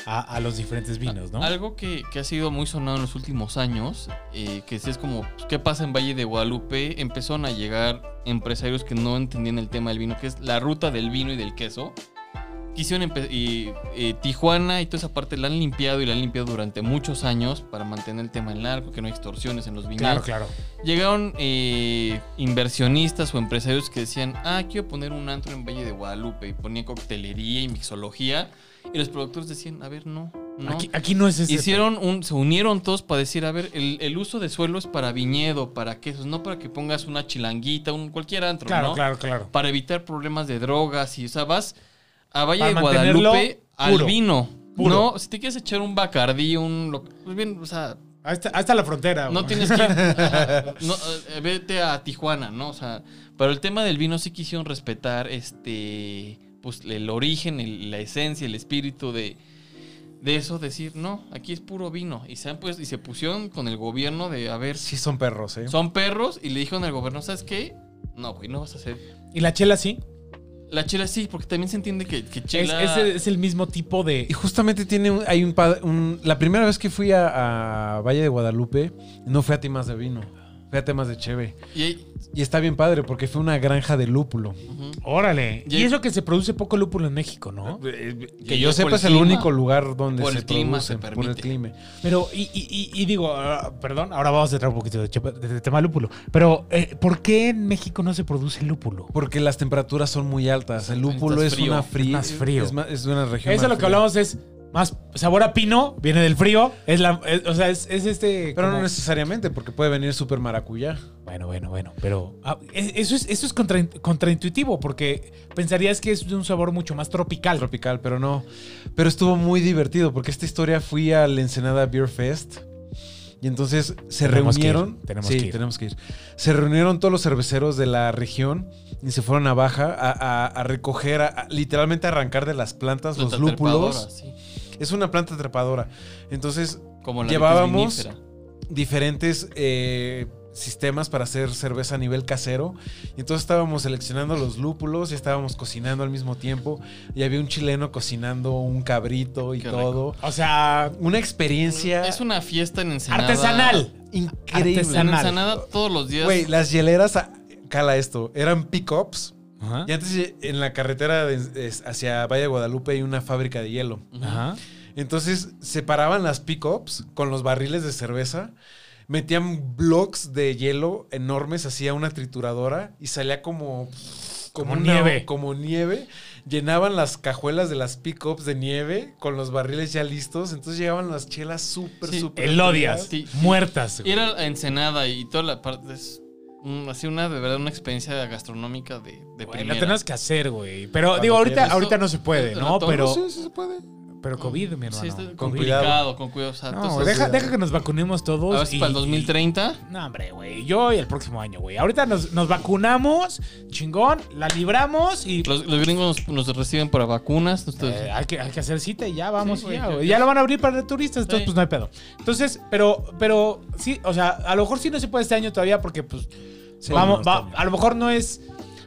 Speaker 3: a, a los diferentes vinos, ¿no?
Speaker 4: Algo que, que ha sido muy sonado en los últimos años, eh, que es como, pues, ¿qué pasa en Valle de Guadalupe? Empezaron a llegar empresarios que no entendían el tema del vino, que es la ruta del vino y del queso. Quisieron y eh, Tijuana y toda esa parte la han limpiado y la han limpiado durante muchos años para mantener el tema del narco, que no hay extorsiones en los viñedos.
Speaker 3: Claro, claro.
Speaker 4: Llegaron eh, inversionistas o empresarios que decían, ah, quiero poner un antro en Valle de Guadalupe y ponían coctelería y mixología. Y los productores decían, a ver, no, no.
Speaker 3: Aquí, aquí no es ese.
Speaker 4: Hicieron un, se unieron todos para decir, a ver, el, el uso de suelo es para viñedo, para quesos, no para que pongas una chilanguita, un cualquier antro,
Speaker 3: Claro,
Speaker 4: ¿no?
Speaker 3: claro, claro.
Speaker 4: Para evitar problemas de drogas y, o sea, vas a Valle de Guadalupe al
Speaker 3: puro,
Speaker 4: vino.
Speaker 3: puro.
Speaker 4: No, si te quieres echar un bacardí, un... Pues bien, o sea,
Speaker 3: Ahí está, ahí está la frontera.
Speaker 4: no tienes que ir, ajá, no, eh, vete a Tijuana, ¿no? O sea, pero el tema del vino sí quisieron respetar este pues el origen, el- la esencia, el espíritu de, de eso, decir, no, aquí es puro vino. Y se han pues, y se pusieron con el gobierno de a ver,
Speaker 2: Sí son perros, ¿eh?
Speaker 4: son perros, y le dijeron al gobierno, ¿sabes qué? No, güey, no vas a hacer.
Speaker 3: ¿Y la chela sí?
Speaker 4: La chela sí, porque también se entiende que, que
Speaker 3: Es,
Speaker 4: chela.
Speaker 3: es el- es el mismo tipo de.
Speaker 2: Y justamente tiene un, hay un, pa- un- La primera vez que fui a, a Valle de Guadalupe, no fui a temas de vino, fui a temas de cheve.
Speaker 4: Y
Speaker 2: está bien padre porque fue una granja de lúpulo.
Speaker 3: Órale.
Speaker 4: Y-
Speaker 3: Y eso que se produce poco lúpulo en México, ¿no?
Speaker 2: Que
Speaker 4: Y
Speaker 2: yo
Speaker 4: ya
Speaker 2: sepa
Speaker 4: por
Speaker 2: es el
Speaker 4: clima.
Speaker 2: único lugar donde
Speaker 4: Por
Speaker 2: se
Speaker 4: el clima
Speaker 2: produce
Speaker 4: se
Speaker 2: por el
Speaker 4: permite.
Speaker 2: clima.
Speaker 3: Pero, y, y- y- y digo, ah, perdón, ahora vamos a entrar un poquito de, chepa- de- de tema lúpulo. Pero, eh, ¿por qué en México no se produce lúpulo?
Speaker 2: Porque las temperaturas son muy altas. El lúpulo es
Speaker 4: frío.
Speaker 2: una fría.
Speaker 3: Es más frío.
Speaker 2: Es, es una región.
Speaker 3: Eso
Speaker 2: más
Speaker 3: lo que
Speaker 2: fría.
Speaker 3: hablamos es más sabor a pino, viene del frío. Es la, es- o sea, es, es este.
Speaker 2: Pero
Speaker 3: como-
Speaker 2: no necesariamente, porque puede venir súper maracuyá.
Speaker 3: Bueno, bueno, bueno. Pero ah, es- eso es, eso es contra- contraintuitivo, porque pensarías que es de un sabor mucho más tropical.
Speaker 2: Tropical, pero no. Pero estuvo muy divertido, porque esta historia fui al Ensenada Beer Fest. Y entonces se
Speaker 3: Tenemos que ir,
Speaker 2: reunieron.
Speaker 3: tenemos
Speaker 2: sí,
Speaker 3: que ir.
Speaker 2: tenemos que ir. Se reunieron todos los cerveceros de la región y se fueron a Baja a, a- a recoger, a- a- literalmente a arrancar de las plantas los lúpulos.
Speaker 4: sí.
Speaker 2: Es una planta trepadora. Entonces
Speaker 4: Como la
Speaker 2: Llevábamos- diferentes eh, sistemas para hacer cerveza a nivel casero. Y entonces estábamos seleccionando los lúpulos y estábamos cocinando al mismo tiempo. Y había un chileno cocinando un cabrito y
Speaker 4: Qué
Speaker 2: todo.
Speaker 3: O sea,
Speaker 2: Una experiencia
Speaker 4: Es una fiesta en Ensenada.
Speaker 3: artesanal.
Speaker 2: increíble.
Speaker 4: En
Speaker 3: Artesanal.
Speaker 4: Ensenada todos los días.
Speaker 2: Güey, las hieleras, ah, cala esto, eran pick-ups.
Speaker 3: Ajá.
Speaker 2: Y antes en la carretera de- hacia Valle de Guadalupe hay una fábrica de hielo.
Speaker 3: Ajá.
Speaker 2: Entonces separaban las pick-ups con los barriles de cerveza, metían blocks de hielo enormes, hacía una trituradora y salía como,
Speaker 3: Como
Speaker 2: una-
Speaker 3: nieve.
Speaker 2: Como nieve. Llenaban las cajuelas de las pick-ups de nieve con los barriles ya listos. Entonces llegaban las chelas súper,
Speaker 4: Sí,
Speaker 2: súper.
Speaker 3: Elodias,
Speaker 4: Sí, sí.
Speaker 3: muertas. güey.
Speaker 4: Ir a Ensenada y toda la parte es así una de verdad una experiencia gastronómica de, de
Speaker 3: Güey,
Speaker 4: primera.
Speaker 3: lo tenemos que hacer, güey. Pero
Speaker 2: Cuando
Speaker 3: digo, ahorita, ahorita no se puede, ¿no? Pero,
Speaker 2: Sí, sí se puede.
Speaker 3: Pero COVID, mi
Speaker 4: Sí,
Speaker 3: hermano.
Speaker 4: está
Speaker 3: COVID.
Speaker 4: complicado, con cuidado. o sea,
Speaker 3: No,
Speaker 4: entonces,
Speaker 3: deja, deja que nos vacunemos todos.
Speaker 4: a ver si
Speaker 3: y-
Speaker 4: para el 2030.
Speaker 3: y- no, hombre, güey. Yo y el próximo año, güey. Ahorita nos, nos vacunamos, chingón, la libramos y
Speaker 4: Los, los gringos nos, nos reciben para vacunas.
Speaker 3: eh, hay, que, hay que hacer cita y ya vamos
Speaker 4: Sí,
Speaker 3: ya, güey. Ya lo van a abrir para turistas, entonces
Speaker 4: Sí.
Speaker 3: pues no hay pedo. Entonces, pero, pero sí, o sea, a lo mejor sí no se puede este año todavía porque pues
Speaker 2: Sí,
Speaker 3: vamos, va-
Speaker 2: bien.
Speaker 3: a lo mejor no es...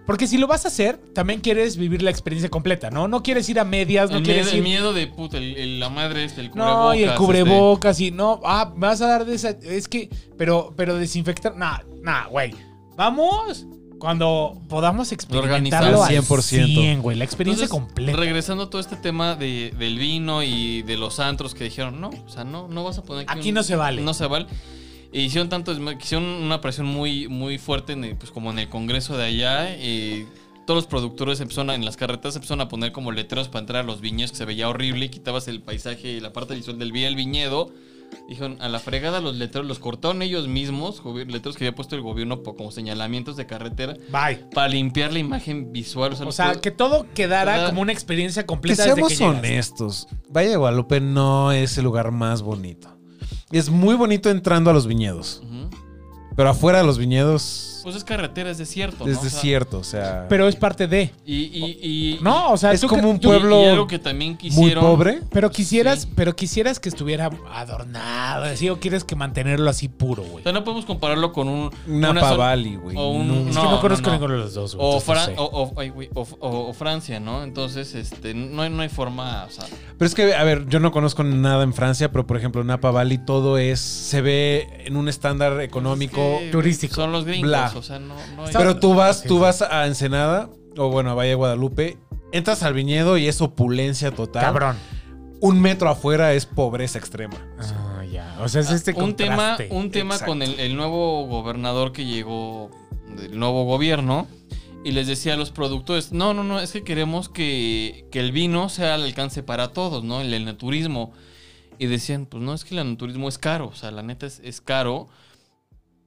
Speaker 3: Porque si lo vas a hacer, también quieres vivir la experiencia completa, ¿no? No quieres ir a medias, no
Speaker 4: el,
Speaker 3: quieres
Speaker 4: miedo,
Speaker 3: ir...
Speaker 4: el miedo de puta, el, el- la madre este, el cubrebocas.
Speaker 3: No, y el
Speaker 4: este,
Speaker 3: cubrebocas y no, ah, me vas a dar de esa, es que, pero, pero desinfectar, nah, nah, güey, vamos cuando podamos experimentarlo al
Speaker 2: Organizar 100%.
Speaker 3: 100, güey, la experiencia
Speaker 4: Entonces,
Speaker 3: completa.
Speaker 4: Regresando a todo este tema de- del vino y de los antros que dijeron, no, o sea, no, no vas a poner
Speaker 3: Aquí
Speaker 4: un-
Speaker 3: no se vale.
Speaker 4: No se vale. E hicieron tanto, hicieron una presión muy, muy fuerte en el- pues como en el congreso de allá. eh, todos los productores empezaron a- en las carretas empezaron a poner como letreros para entrar a los viñedos que se veía horrible y quitabas el paisaje y la parte visual del vi- el viñedo. Dijeron, a la fregada los letreros los cortaron ellos mismos, letreros que había puesto el gobierno como señalamientos de carretera
Speaker 3: Bye.
Speaker 4: para limpiar la imagen visual.
Speaker 3: O sea, que todo quedara
Speaker 4: ¿Verdad?
Speaker 3: como una experiencia
Speaker 2: Que
Speaker 3: completa desde
Speaker 2: seamos
Speaker 3: que llegas.
Speaker 2: honestos. Valle de Guadalupe no es el lugar más bonito. Es muy bonito entrando a los viñedos. Pero afuera de los viñedos
Speaker 4: Pues es carretera, es desierto. ¿no?
Speaker 2: es
Speaker 4: O sea,
Speaker 2: desierto. O sea,
Speaker 3: Pero es parte de.
Speaker 4: y, y, y-
Speaker 3: No, o sea,
Speaker 2: es como un pueblo
Speaker 4: y algo que también
Speaker 2: muy
Speaker 4: quisieron.
Speaker 2: pobre.
Speaker 3: Pero quisieras,
Speaker 4: Sí.
Speaker 3: pero quisieras que estuviera adornado, así, o quieres que mantenerlo así puro, güey.
Speaker 4: O sea, no podemos compararlo con un.
Speaker 2: Una
Speaker 4: zona-
Speaker 2: Pavali, güey.
Speaker 4: o un-
Speaker 2: No.
Speaker 3: Es que
Speaker 4: no,
Speaker 3: no, conozco
Speaker 4: no.
Speaker 3: ninguno de los dos, güey.
Speaker 4: O, Fran-
Speaker 3: sé.
Speaker 4: o, o- ay, güey, o- o- o Francia, ¿no? Entonces, este, no hay, no hay forma, o sea,
Speaker 2: Pero es que, a ver, yo no conozco nada en Francia, pero por ejemplo, Napa Valley todo es. Se ve en un estándar económico.
Speaker 4: es que
Speaker 3: turístico.
Speaker 4: Son los gringos,
Speaker 2: Bla.
Speaker 4: O sea, no, no hay.
Speaker 2: Pero tú vas, tú vas a Ensenada, o bueno, a Valle de Guadalupe, entras al viñedo y es opulencia total.
Speaker 3: Cabrón.
Speaker 2: Un metro afuera es pobreza extrema.
Speaker 3: Ah, ya. O sea, es este
Speaker 4: un tema, un tema
Speaker 2: Exacto.
Speaker 4: con el, el nuevo gobernador que llegó del nuevo gobierno y les decía a los productores, no, no, no, es que queremos que, que el vino sea al alcance para todos, ¿no? El, el naturismo. Y decían, pues no, es que el naturismo es caro, o sea, la neta es, es caro.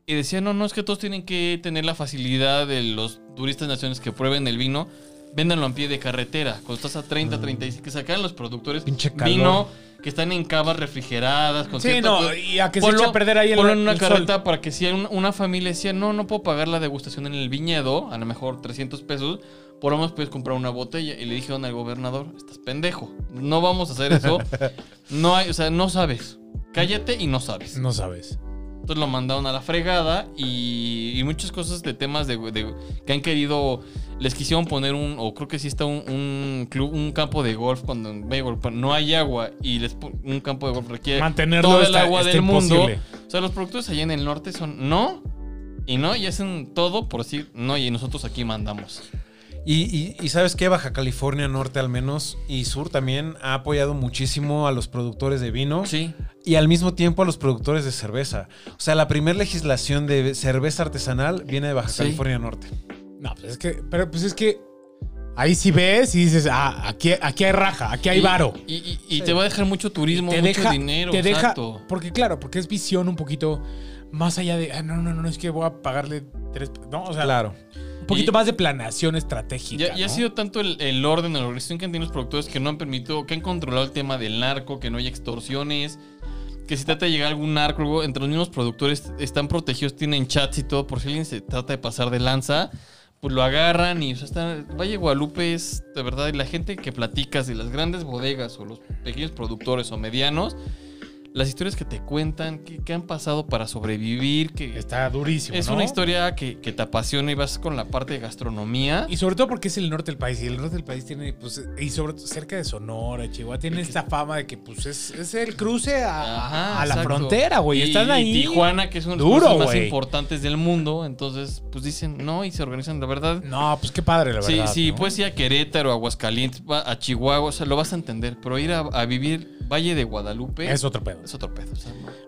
Speaker 4: Y decían, no, no, es que todos tienen que tener la facilidad de los turistas nacionales que prueben el vino, véndanlo a pie de carretera. Cuando estás a 30, 35, que sacan los productores
Speaker 2: Pinche
Speaker 4: vino que están en cavas refrigeradas. Con
Speaker 3: Sí,
Speaker 4: cierta
Speaker 3: no, y a que
Speaker 4: Ponlo-
Speaker 3: se echa a perder ahí el,
Speaker 4: Ponlo en una
Speaker 3: el sol.
Speaker 4: carreta para que si una familia decía, no, no puedo pagar la degustación en el viñedo, a lo mejor 300 pesos, por lo menos puedes comprar una botella. Y le dijeron al gobernador, estás pendejo, no vamos a hacer eso. No hay, o sea, no sabes. Cállate y no sabes.
Speaker 3: No sabes.
Speaker 4: Entonces lo mandaron a la fregada y, y muchas cosas de temas de, de- que han querido, les quisieron poner un, o creo que sí está un, un club, un campo de golf cuando no hay agua y les un campo de golf requiere
Speaker 3: Mantenerlo
Speaker 4: todo el
Speaker 3: está-
Speaker 4: agua
Speaker 3: está
Speaker 4: del mundo. O sea, los productores allá en el norte son no y no y hacen todo por decir no y nosotros aquí mandamos.
Speaker 2: Y, y- y sabes que Baja California Norte al menos y Sur también ha apoyado muchísimo a los productores de vino
Speaker 4: Sí.
Speaker 2: y al mismo tiempo a los productores de cerveza. O sea, la primera legislación de cerveza artesanal viene de Baja
Speaker 4: Sí.
Speaker 2: California Norte.
Speaker 3: No, pues es que, pero pues es que Ahí sí ves y dices, ah, aquí, aquí hay raja, aquí hay
Speaker 4: Y-
Speaker 3: varo.
Speaker 4: Y, y- y te va a dejar mucho turismo,
Speaker 3: te
Speaker 4: mucho
Speaker 3: deja,
Speaker 4: dinero.
Speaker 3: te deja,
Speaker 4: exacto.
Speaker 3: porque claro, porque es visión un poquito más allá de, ah, no, no, no, es que voy a pagarle tres, no, o sea,
Speaker 2: Claro.
Speaker 3: Un poquito
Speaker 4: Y-
Speaker 3: más de planeación estratégica.
Speaker 4: Ya, ya ha sido tanto el, el orden, la organización que han tenido los productores que no han permitido, que han controlado el tema del narco, que no hay extorsiones, que si trata de llegar algún narco, luego entre los mismos productores están protegidos, tienen chats y todo, por si alguien se trata de pasar de lanza, pues lo agarran y o sea, está, Valle Guadalupe es de verdad, y la gente que platicas de las grandes bodegas o los pequeños productores o medianos, las historias que te cuentan, que, que han pasado para sobrevivir, que
Speaker 3: Está durísimo.
Speaker 4: es
Speaker 3: ¿no?
Speaker 4: una historia que, que te apasiona y vas con la parte de gastronomía.
Speaker 3: Y sobre todo porque es el norte del país. Y el norte del país tiene, pues, y sobre todo cerca de Sonora, Chihuahua, tiene esta fama de que, pues, es, es el cruce a,
Speaker 4: Ajá,
Speaker 3: a la frontera, güey. Están ahí.
Speaker 4: Y Tijuana, que es uno de los más importantes del mundo. Entonces, pues dicen, no, y se organizan, la verdad.
Speaker 3: No, pues qué padre, la
Speaker 4: Sí,
Speaker 3: verdad.
Speaker 4: sí,
Speaker 3: ¿no?
Speaker 4: puedes ir a Querétaro, a Aguascalientes, a Chihuahua, o sea, lo vas a entender. Pero ir a, a vivir Valle de Guadalupe
Speaker 3: Es otro pedo.
Speaker 4: Es otro pedo.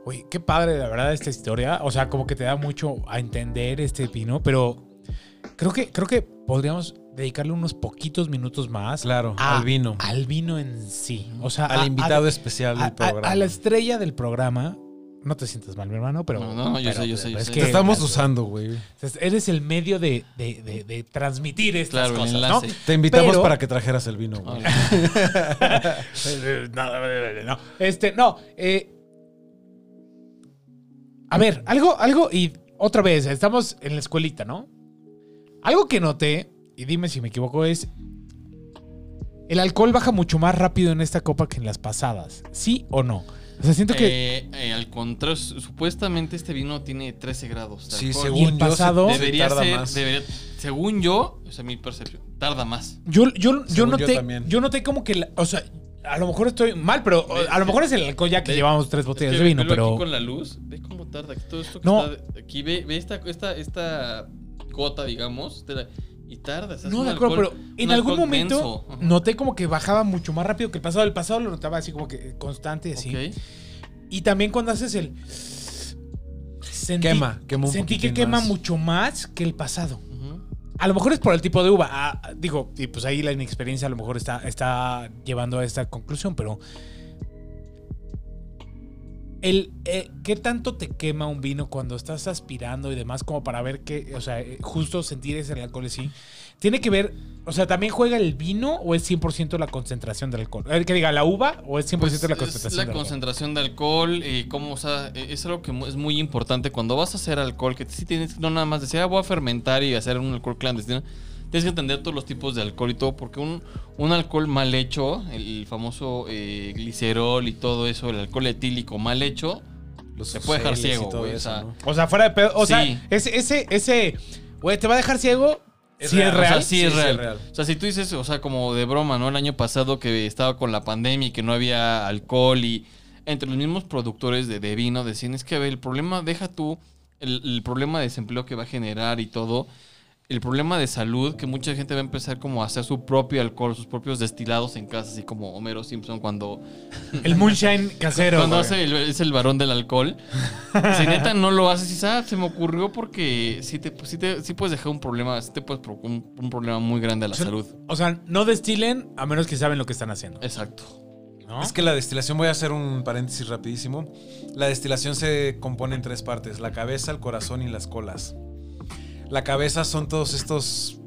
Speaker 3: Güey, qué padre, la verdad, esta historia. O sea, como que te da mucho a entender este vino, pero creo que, creo que podríamos dedicarle unos poquitos minutos más
Speaker 2: Claro,
Speaker 3: a-
Speaker 2: al vino.
Speaker 3: Al vino en sí. O sea,
Speaker 2: Al
Speaker 3: a-
Speaker 2: invitado
Speaker 3: a-
Speaker 2: especial del programa.
Speaker 3: a la estrella del programa. No te sientas mal, mi hermano, pero.
Speaker 4: No, no, yo
Speaker 3: pero-
Speaker 4: sé, yo sé, yo
Speaker 3: es
Speaker 4: sé.
Speaker 3: que-
Speaker 2: Te estamos usando, güey.
Speaker 3: Eres el medio de, de- de- de transmitir estas
Speaker 4: Claro,
Speaker 3: cosas. ¿no?
Speaker 2: Te invitamos
Speaker 3: Pero-
Speaker 2: para que trajeras el vino, güey.
Speaker 3: No, no, Este, no. eh, a ver, algo, algo, y otra vez, estamos en la escuelita, ¿no? Algo que noté, y dime si me equivoco, es. El alcohol baja mucho más rápido en esta copa que en las pasadas. ¿Sí o no? O sea, siento que.
Speaker 4: Eh, eh, al contrario, su- supuestamente este vino tiene 13 grados. de
Speaker 2: Sí,
Speaker 4: alcohol.
Speaker 2: según
Speaker 3: ¿Y el
Speaker 2: yo,
Speaker 3: pasado?
Speaker 2: se-
Speaker 4: Debería
Speaker 2: tarda
Speaker 4: ser,
Speaker 2: más.
Speaker 4: debería- según yo, o sea, mi percepción, tarda más.
Speaker 3: Yo, yo, yo
Speaker 2: Según yo
Speaker 3: noté. Yo,
Speaker 2: también.
Speaker 3: noté como que. la- o sea, a lo mejor estoy mal, pero a lo mejor es el alcohol ya que
Speaker 4: ve-
Speaker 3: llevamos tres
Speaker 4: Es
Speaker 3: botellas
Speaker 4: que
Speaker 3: de vino,
Speaker 4: velo
Speaker 3: pero.
Speaker 4: aquí con la luz, ve cómo tarda. Todo esto que
Speaker 3: No.
Speaker 4: está aquí, ve, ve esta, esta, esta gota, digamos, te la- y tarda. o sea, es
Speaker 3: No, de acuerdo,
Speaker 4: alcohol-
Speaker 3: pero en algún momento
Speaker 4: denso.
Speaker 3: Noté como que bajaba mucho más rápido que el pasado. El pasado lo notaba así como que constante y así. Y también cuando haces el. Sentí,
Speaker 2: Quema, quema un
Speaker 3: Sentí que quema
Speaker 2: más.
Speaker 3: mucho más que el pasado. A lo mejor es por el tipo de uva. Ah, digo, y pues ahí la inexperiencia a lo mejor está, está llevando a esta conclusión, pero. El, eh, ¿Qué tanto te quema un vino cuando estás aspirando y demás como para ver que, o sea, eh, justo sentir ese alcohol así? Tiene que ver, o sea, ¿también juega el vino o es 100% la concentración del alcohol? Eh, que diga, ¿la uva o es 100%
Speaker 4: Pues
Speaker 3: la
Speaker 4: es
Speaker 3: concentración
Speaker 4: la
Speaker 3: del alcohol?
Speaker 4: concentración de alcohol, eh, cómo, o sea, eh, es algo que es muy importante cuando vas a hacer alcohol, que sí tienes, no nada más decir, ah, voy a fermentar y hacer un alcohol clandestino. Tienes que entender todos los tipos de alcohol y todo, porque un, un alcohol mal hecho, el famoso eh, glicerol y todo eso, el alcohol etílico mal hecho,
Speaker 2: Los
Speaker 4: Te puede dejar ciego, güey, o sea,
Speaker 2: ¿no?
Speaker 3: O sea, fuera de pedo. O
Speaker 4: Sí.
Speaker 3: sea, ese, ese, ese, güey, te va a dejar ciego. Sí
Speaker 2: real,
Speaker 3: es real.
Speaker 4: O sea, sí,
Speaker 2: Sí,
Speaker 4: es
Speaker 2: sí es
Speaker 4: real.
Speaker 2: real.
Speaker 4: O sea, si tú dices, o sea, como de broma, ¿no? El año pasado que estaba con la pandemia y que no había alcohol y entre los mismos productores de, de vino decían, es que a ver, el problema, deja tú el, el problema de desempleo que va a generar y todo, el problema de salud, que mucha gente va a empezar como a hacer su propio alcohol, sus propios destilados en casa, así como Homero Simpson cuando,
Speaker 3: El moonshine casero.
Speaker 4: cuando hace el- es el varón del alcohol. si neta no lo haces, y ah, se me ocurrió porque sí, te, sí, te- sí puedes dejar un problema, sí te puedes provocar un, un problema muy grande a la
Speaker 3: O sea,
Speaker 4: salud.
Speaker 3: O sea, no destilen a menos que saben lo que están haciendo.
Speaker 4: Exacto.
Speaker 3: ¿no?
Speaker 2: Es que la destilación, voy a hacer un paréntesis rapidísimo. La destilación se compone en tres partes: la cabeza, el corazón y las colas. La cabeza son todos estos.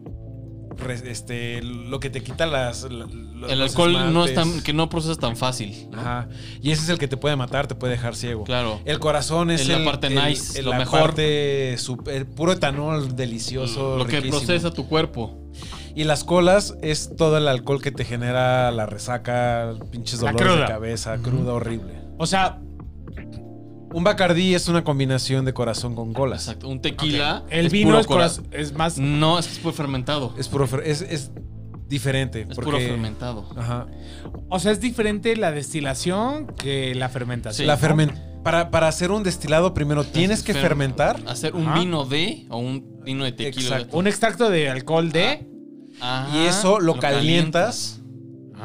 Speaker 2: Este, lo que te quita las.
Speaker 4: El alcohol no es tan, que no procesas tan fácil. ¿no?
Speaker 2: Ajá. Y ese es el que te puede matar, te puede dejar ciego.
Speaker 4: Claro.
Speaker 2: El corazón es
Speaker 4: Es la
Speaker 2: el-
Speaker 4: parte
Speaker 2: el-
Speaker 4: nice,
Speaker 2: el-
Speaker 4: lo
Speaker 2: la
Speaker 4: mejor.
Speaker 2: parte sup- el puro etanol delicioso.
Speaker 4: Lo que procesa tu cuerpo.
Speaker 2: Y las colas es todo el alcohol que te genera la resaca, pinches dolores de cabeza, cruda horrible.
Speaker 3: O sea,
Speaker 2: Un Bacardí es una combinación de corazón con colas.
Speaker 4: Exacto. Un tequila.
Speaker 3: el
Speaker 4: es
Speaker 3: vino
Speaker 4: puro
Speaker 3: es,
Speaker 4: cora-
Speaker 3: coraz- es más.
Speaker 4: No, es que es puro fermentado.
Speaker 2: Es puro fer- es, es diferente.
Speaker 4: Es
Speaker 2: porque,
Speaker 4: puro fermentado.
Speaker 2: Ajá.
Speaker 3: O sea, es diferente la destilación que la fermentación.
Speaker 4: Sí.
Speaker 2: La
Speaker 3: ¿no?
Speaker 2: fermen- para, para hacer un destilado primero tienes que
Speaker 4: Fer-
Speaker 2: fermentar.
Speaker 4: Hacer un
Speaker 3: Ajá.
Speaker 4: vino de o un vino de tequila.
Speaker 2: Exacto.
Speaker 3: Un extracto de alcohol de.
Speaker 4: Ajá,
Speaker 2: Y eso lo, calientas.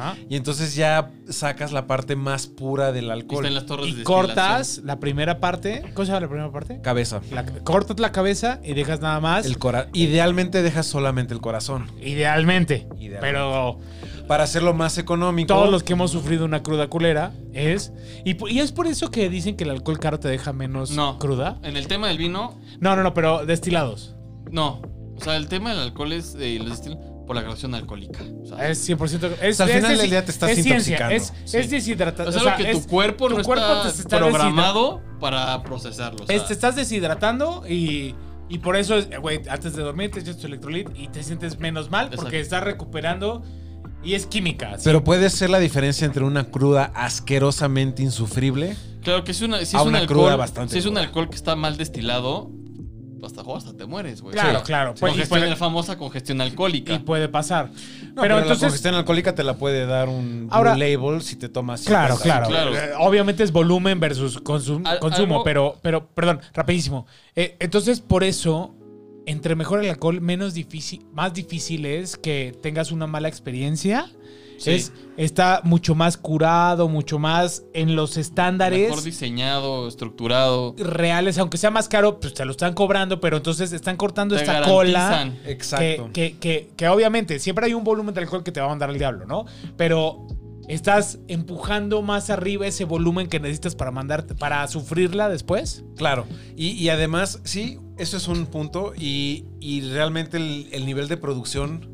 Speaker 3: Ajá.
Speaker 2: Y entonces ya sacas la parte más pura del alcohol.
Speaker 4: está en las torres de
Speaker 3: Y
Speaker 4: destilación.
Speaker 3: cortas la primera parte. ¿Cómo se llama la primera parte?
Speaker 2: Cabeza.
Speaker 3: La- cortas la cabeza y dejas nada más.
Speaker 2: El cora- Idealmente dejas solamente el corazón.
Speaker 3: Idealmente.
Speaker 2: Idealmente.
Speaker 3: Pero
Speaker 2: Para hacerlo más económico.
Speaker 3: todos los que hemos sufrido una cruda culera es. Y, es por eso que dicen que el alcohol caro te deja menos
Speaker 4: No.
Speaker 3: cruda.
Speaker 4: En el tema del vino,
Speaker 3: No, no, no, pero destilados.
Speaker 4: no. O sea, el tema del alcohol es de los destilos por la graduación alcohólica. O sea,
Speaker 3: Es 100%. Es,
Speaker 2: al final del día te estás
Speaker 3: es
Speaker 2: intoxicando.
Speaker 3: Es,
Speaker 4: Sí.
Speaker 3: es deshidratación.
Speaker 4: es algo que tu cuerpo
Speaker 3: tu
Speaker 4: no
Speaker 3: cuerpo
Speaker 4: está, programado para procesarlo. o sea,
Speaker 3: Es- te estás deshidratando y, y por eso, es, güey, antes de dormir te echas tu electrolit y te sientes menos mal porque
Speaker 4: Exacto.
Speaker 3: estás recuperando y es química. ¿sí?
Speaker 2: Pero puede ser la diferencia entre una cruda asquerosamente insufrible.
Speaker 4: Claro que si, una, si
Speaker 2: A
Speaker 4: es un
Speaker 2: una
Speaker 4: alcohol,
Speaker 2: cruda bastante
Speaker 4: si es un alcohol que está mal destilado, hasta, hasta te mueres, güey.
Speaker 3: Claro,
Speaker 4: Sí.
Speaker 3: claro. Pues,
Speaker 4: Congestión,
Speaker 3: puede,
Speaker 4: la famosa congestión alcohólica.
Speaker 3: y puede pasar.
Speaker 2: No,
Speaker 3: pero,
Speaker 2: la
Speaker 3: entonces,
Speaker 2: congestión alcohólica te la puede dar un
Speaker 3: Ahora-
Speaker 2: Blue label si te tomas.
Speaker 3: claro,
Speaker 2: 50.
Speaker 3: claro,
Speaker 4: Claro.
Speaker 3: Eh, Obviamente es volumen versus consum-
Speaker 4: Al-
Speaker 3: consumo,
Speaker 4: algo-
Speaker 3: pero, pero, perdón, rapidísimo. Eh, entonces, por eso, entre mejor el alcohol, menos difícil, más difícil es que tengas una mala experiencia.
Speaker 4: Sí.
Speaker 3: Es, está mucho más curado, mucho más en los estándares.
Speaker 4: Mejor diseñado, estructurado.
Speaker 3: reales, aunque sea más caro, pues te lo están cobrando, pero entonces están cortando
Speaker 4: Te
Speaker 3: esta cola.
Speaker 4: garantizan.
Speaker 2: Exacto.
Speaker 3: que, que, que obviamente siempre hay un volumen de alcohol que te va a mandar al diablo, ¿no? Pero estás empujando más arriba ese volumen que necesitas para mandarte, para sufrirla después.
Speaker 2: Claro. Y, y además, sí, eso es un punto. Y, y realmente el, el nivel de producción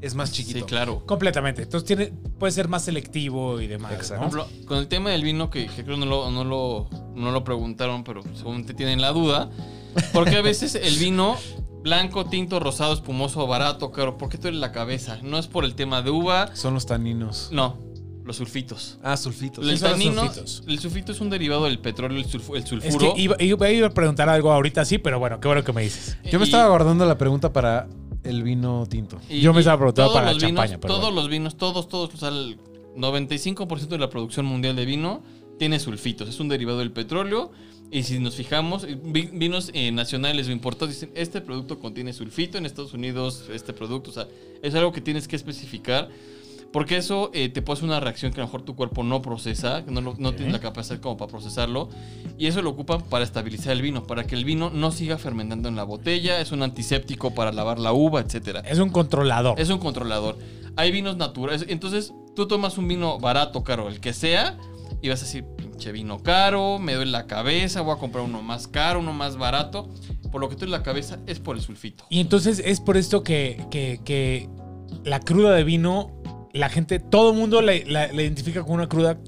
Speaker 2: es más chiquito.
Speaker 4: Sí, claro.
Speaker 3: Completamente. Entonces tiene, puede ser más selectivo y demás.
Speaker 2: Exacto.
Speaker 3: ¿no?
Speaker 4: Por ejemplo, con el tema del vino, que, que creo no lo, no, lo, no lo preguntaron, pero seguramente tienen la duda. Porque a veces el vino blanco, tinto, rosado, espumoso, barato, caro, ¿por qué te duele la cabeza? No es por el tema de uva,
Speaker 2: Son los taninos.
Speaker 4: no, los sulfitos.
Speaker 2: Ah, sulfitos.
Speaker 4: El tanino,
Speaker 3: sulfitos?
Speaker 4: el sulfito es un derivado del petróleo, el, sulfu- el
Speaker 3: Es
Speaker 4: sulfuro.
Speaker 3: que iba, iba- iba a preguntar algo ahorita sí, pero bueno, qué bueno que me dices.
Speaker 2: Yo me
Speaker 4: Y-
Speaker 2: estaba guardando la pregunta para el vino tinto.
Speaker 4: y-
Speaker 3: yo me estaba preguntando para
Speaker 4: los
Speaker 3: champaña,
Speaker 4: vinos,
Speaker 3: pero
Speaker 4: Todos
Speaker 3: bueno.
Speaker 4: los vinos, todos, todos, o sea, el 95% de la producción mundial de vino tiene sulfitos. Es un derivado del petróleo. Y si nos fijamos, eh, vi- vinos eh, nacionales o importados dicen, este producto contiene sulfito, en Estados Unidos este producto, o sea, es algo que tienes que especificar. Porque eso eh, te puede hacer una reacción que a lo mejor tu cuerpo no procesa, que no, lo- no tienes la capacidad como para procesarlo. Y eso lo ocupan para estabilizar el vino, para que el vino no siga fermentando en la botella. Es un antiséptico para lavar la uva, etcétera.
Speaker 3: Es un controlador.
Speaker 4: Es un controlador. Hay vinos naturales. Entonces, tú tomas un vino barato, caro, el que sea, y vas a decir, pinche vino caro, me duele la cabeza, voy a comprar uno más caro, uno más barato. Por lo que te duele la cabeza es por el sulfito.
Speaker 3: Y entonces es por esto que, que- que la cruda de vino, la gente, todo el mundo la, la- la identifica como una cruda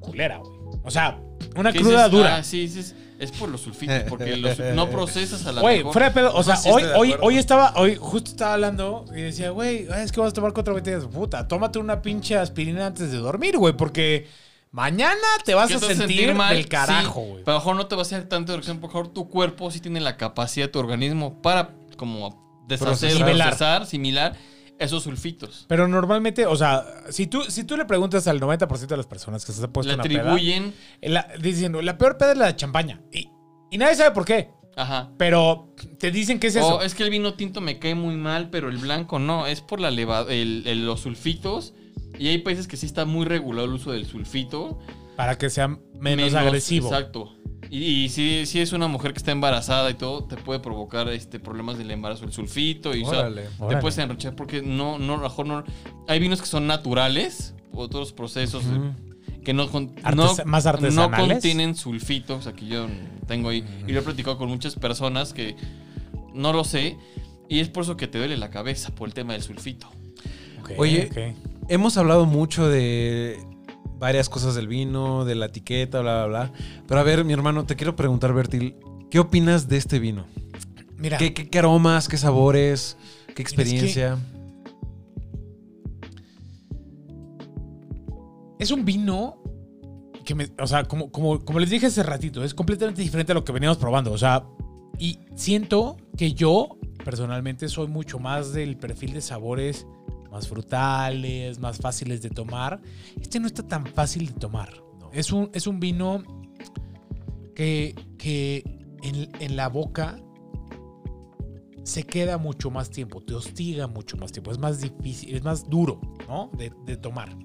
Speaker 3: culera, güey. O sea, una
Speaker 4: ¿Qué
Speaker 3: cruda
Speaker 4: dices?
Speaker 3: dura.
Speaker 4: Ah, sí, sí, es, es por los sulfitos, porque los- no procesas a la
Speaker 3: Güey,
Speaker 4: mejor.
Speaker 3: fuera de pedo. O sea,
Speaker 2: sí
Speaker 3: hoy, hoy, hoy estaba, hoy justo estaba hablando y decía, güey, es que vas a tomar cuatro botellas. Puta, tómate una pinche aspirina antes de dormir, güey, porque mañana te vas
Speaker 4: ¿Qué
Speaker 3: a sentir, del carajo,
Speaker 4: Sí,
Speaker 3: güey.
Speaker 4: pero a lo mejor no te va a hacer tanta reacción, por favor, tu cuerpo sí tiene la capacidad, tu organismo, para como deshacer,
Speaker 3: Procesar.
Speaker 4: procesar, similar esos sulfitos.
Speaker 3: Pero normalmente, o sea, si tú, si tú le preguntas al 90% de las personas que se han puesto
Speaker 4: Le
Speaker 3: una peda,
Speaker 4: atribuyen,
Speaker 3: la- diciendo, la peor peda es la de champaña. Y, y nadie sabe por qué.
Speaker 4: ajá.
Speaker 3: Pero te dicen que es eso.
Speaker 4: O es que el vino tinto me cae muy mal, pero el blanco no. Es por la leva- el- el- los sulfitos. Y hay países que sí está muy regulado el uso del sulfito.
Speaker 3: para que sea menos, agresivo.
Speaker 4: Exacto. Y, y si, si es una mujer que está embarazada y todo, te puede provocar este, problemas del embarazo el sulfito. Y, o sea,
Speaker 2: Órale.
Speaker 4: te
Speaker 3: Órale.
Speaker 4: puedes enrochar porque no, no, a lo mejor no. Hay vinos que son naturales, otros procesos eh, que no, con-
Speaker 3: Artes-
Speaker 4: no,
Speaker 3: más
Speaker 4: no contienen sulfito. O sea, que yo tengo ahí. Y lo he platicado con muchas personas que no lo sé. Y es por eso que te duele la cabeza, por el tema del sulfito.
Speaker 2: Oye. Hemos hablado mucho de varias cosas del vino, de la etiqueta, bla, bla, bla. Pero a ver, mi hermano, te quiero preguntar, Bertil, ¿qué opinas de este vino?
Speaker 3: Mira,
Speaker 2: ¿Qué, qué- qué aromas, qué sabores, qué
Speaker 3: que-
Speaker 2: experiencia?
Speaker 3: es un vino que me, o sea, como, como, como les dije hace ratito, es completamente diferente a lo que veníamos probando. O sea, y siento que yo personalmente soy mucho más del perfil de sabores más frutales, más fáciles de tomar. Este no está tan fácil de tomar. Es, un, es un vino que, que en, en la boca se queda mucho más tiempo, te hostiga mucho más tiempo, es más difícil, es más duro, ¿no? De, de tomar.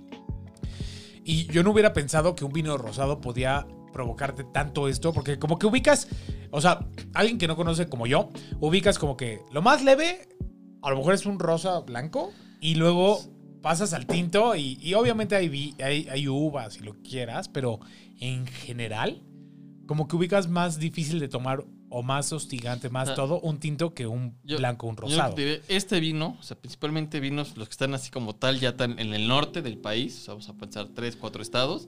Speaker 3: Y yo no hubiera pensado que un vino rosado podía provocarte tanto esto, porque como que ubicas, o sea, alguien que no conoce como yo, ubicas como que lo más leve, a lo mejor es un rosa blanco, y luego pasas al tinto, y, y obviamente hay, hay, hay uvas, si lo quieras, pero en general, como que ubicas más difícil de tomar o más hostigante, más
Speaker 4: Ah.
Speaker 3: todo, un tinto que un
Speaker 4: Yo-
Speaker 3: blanco, un rosado.
Speaker 4: diré, este vino, o sea, principalmente vinos, los que están así como tal, ya están en el norte del país, o sea, vamos a pensar tres, cuatro estados.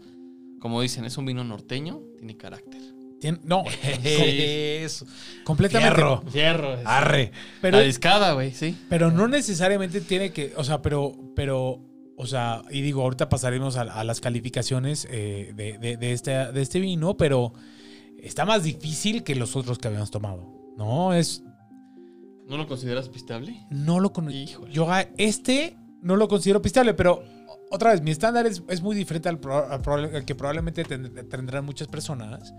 Speaker 4: Como dicen, es un vino norteño, tiene carácter.
Speaker 3: Tien- no,
Speaker 2: Eso.
Speaker 3: completamente.
Speaker 2: Fierro.
Speaker 4: Fierro.
Speaker 2: Arre.
Speaker 3: Pero,
Speaker 4: la discada, güey, sí.
Speaker 3: Pero no necesariamente tiene que, o sea, pero, pero, o sea, y digo, ahorita pasaremos a, a las calificaciones eh, de, de- de este, de este vino, pero está más difícil que los otros que habíamos tomado. No, es,
Speaker 4: ¿No lo consideras pistable?
Speaker 3: no lo conozco.
Speaker 4: Híjole.
Speaker 3: Yo a este no lo considero pistable, pero otra vez, mi estándar es, es muy diferente al, pro- al proba- al que probablemente ten- tendrán muchas personas,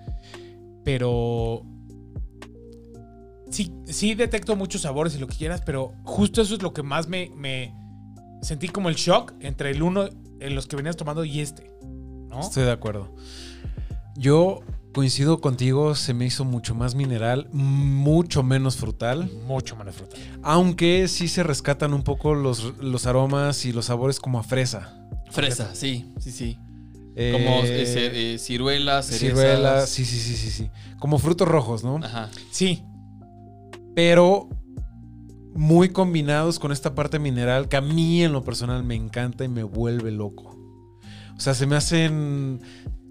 Speaker 3: pero sí, sí detecto muchos sabores y lo que quieras, pero justo eso es lo que más me, me sentí como el shock entre el uno en los que venías tomando y este, ¿no?
Speaker 2: Estoy de acuerdo. Yo coincido contigo, se me hizo mucho más mineral, mucho menos frutal,
Speaker 3: Mucho menos fruta.
Speaker 2: aunque sí se rescatan un poco los, los aromas y los sabores como a fresa.
Speaker 4: Fresa, sí, sí, sí.
Speaker 2: Eh,
Speaker 4: Como eh, ce- eh, ciruelas, cerezas.
Speaker 2: ciruelas, sí, sí, sí, sí, sí. Como frutos rojos, ¿no?
Speaker 4: Ajá.
Speaker 3: Sí,
Speaker 2: Pero muy combinados con esta parte mineral que a mí en lo personal me encanta y me vuelve loco. O sea, se me hacen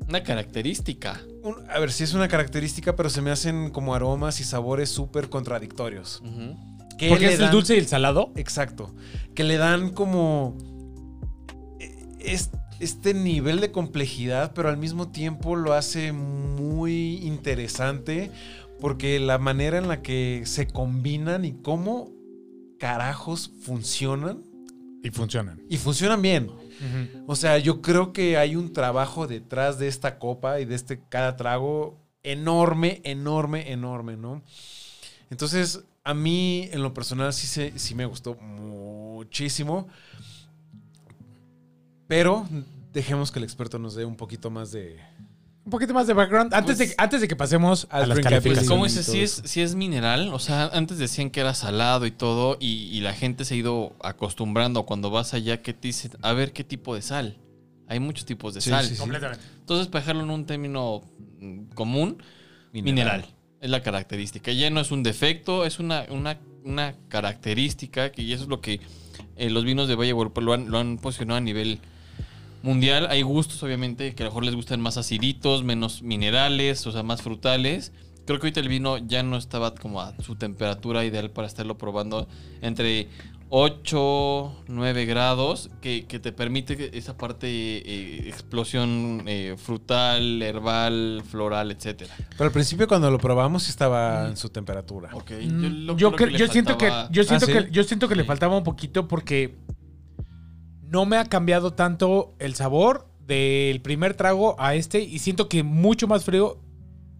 Speaker 4: Una característica.
Speaker 2: un- a ver, sí es una característica, pero se me hacen como aromas y sabores súper contradictorios. Que
Speaker 3: porque es el dulce y el salado.
Speaker 2: Exacto. Que le dan como eh, es- este nivel de complejidad, pero al mismo tiempo lo hace muy interesante porque la manera en la que se combinan y cómo carajos funcionan
Speaker 3: Y funcionan.
Speaker 2: y funcionan bien. O sea, yo creo que hay un trabajo detrás de esta copa y de este cada trago enorme, enorme, enorme, ¿no? Entonces, a mí en lo personal sí, se, sí me gustó muchísimo. Pero dejemos que el experto nos dé un poquito más de...
Speaker 3: Un poquito más de background. Antes,
Speaker 4: Pues-
Speaker 3: de, antes de que pasemos a las
Speaker 4: Pues,
Speaker 3: calificaciones.
Speaker 4: ¿cómo
Speaker 2: y
Speaker 4: dices? Si es, si es mineral, o sea, antes decían que era salado y todo, y, y la gente se ha ido acostumbrando cuando vas allá que te dicen, a ver qué tipo de sal. Hay muchos tipos de
Speaker 2: Sí,
Speaker 4: sal.
Speaker 2: sí, sí.
Speaker 3: Completamente.
Speaker 4: Entonces, para dejarlo en un término mm, común, mineral. Es la característica. Ya no es un defecto, es una, una, una característica que y eso es lo que eh, los vinos de Valle de Guadalupe lo han, lo han posicionado a nivel mundial. Hay gustos, obviamente, que a lo mejor les gustan más aciditos, menos minerales, o sea, más frutales. Creo que ahorita el vino ya no estaba como a su temperatura ideal para estarlo probando entre 8, 9 grados, que, que te permite que esa parte eh, explosión eh, frutal, herbal, floral, etcétera.
Speaker 2: Pero al principio cuando lo probamos estaba en su temperatura.
Speaker 4: Ok,
Speaker 3: Mm,
Speaker 4: lo-
Speaker 3: Yo,
Speaker 4: creo
Speaker 3: cre-
Speaker 4: le
Speaker 3: yo siento que yo siento
Speaker 2: ¿sí?
Speaker 3: que yo siento que le faltaba un poquito porque no me ha cambiado tanto el sabor del primer trago a este y siento que mucho más frío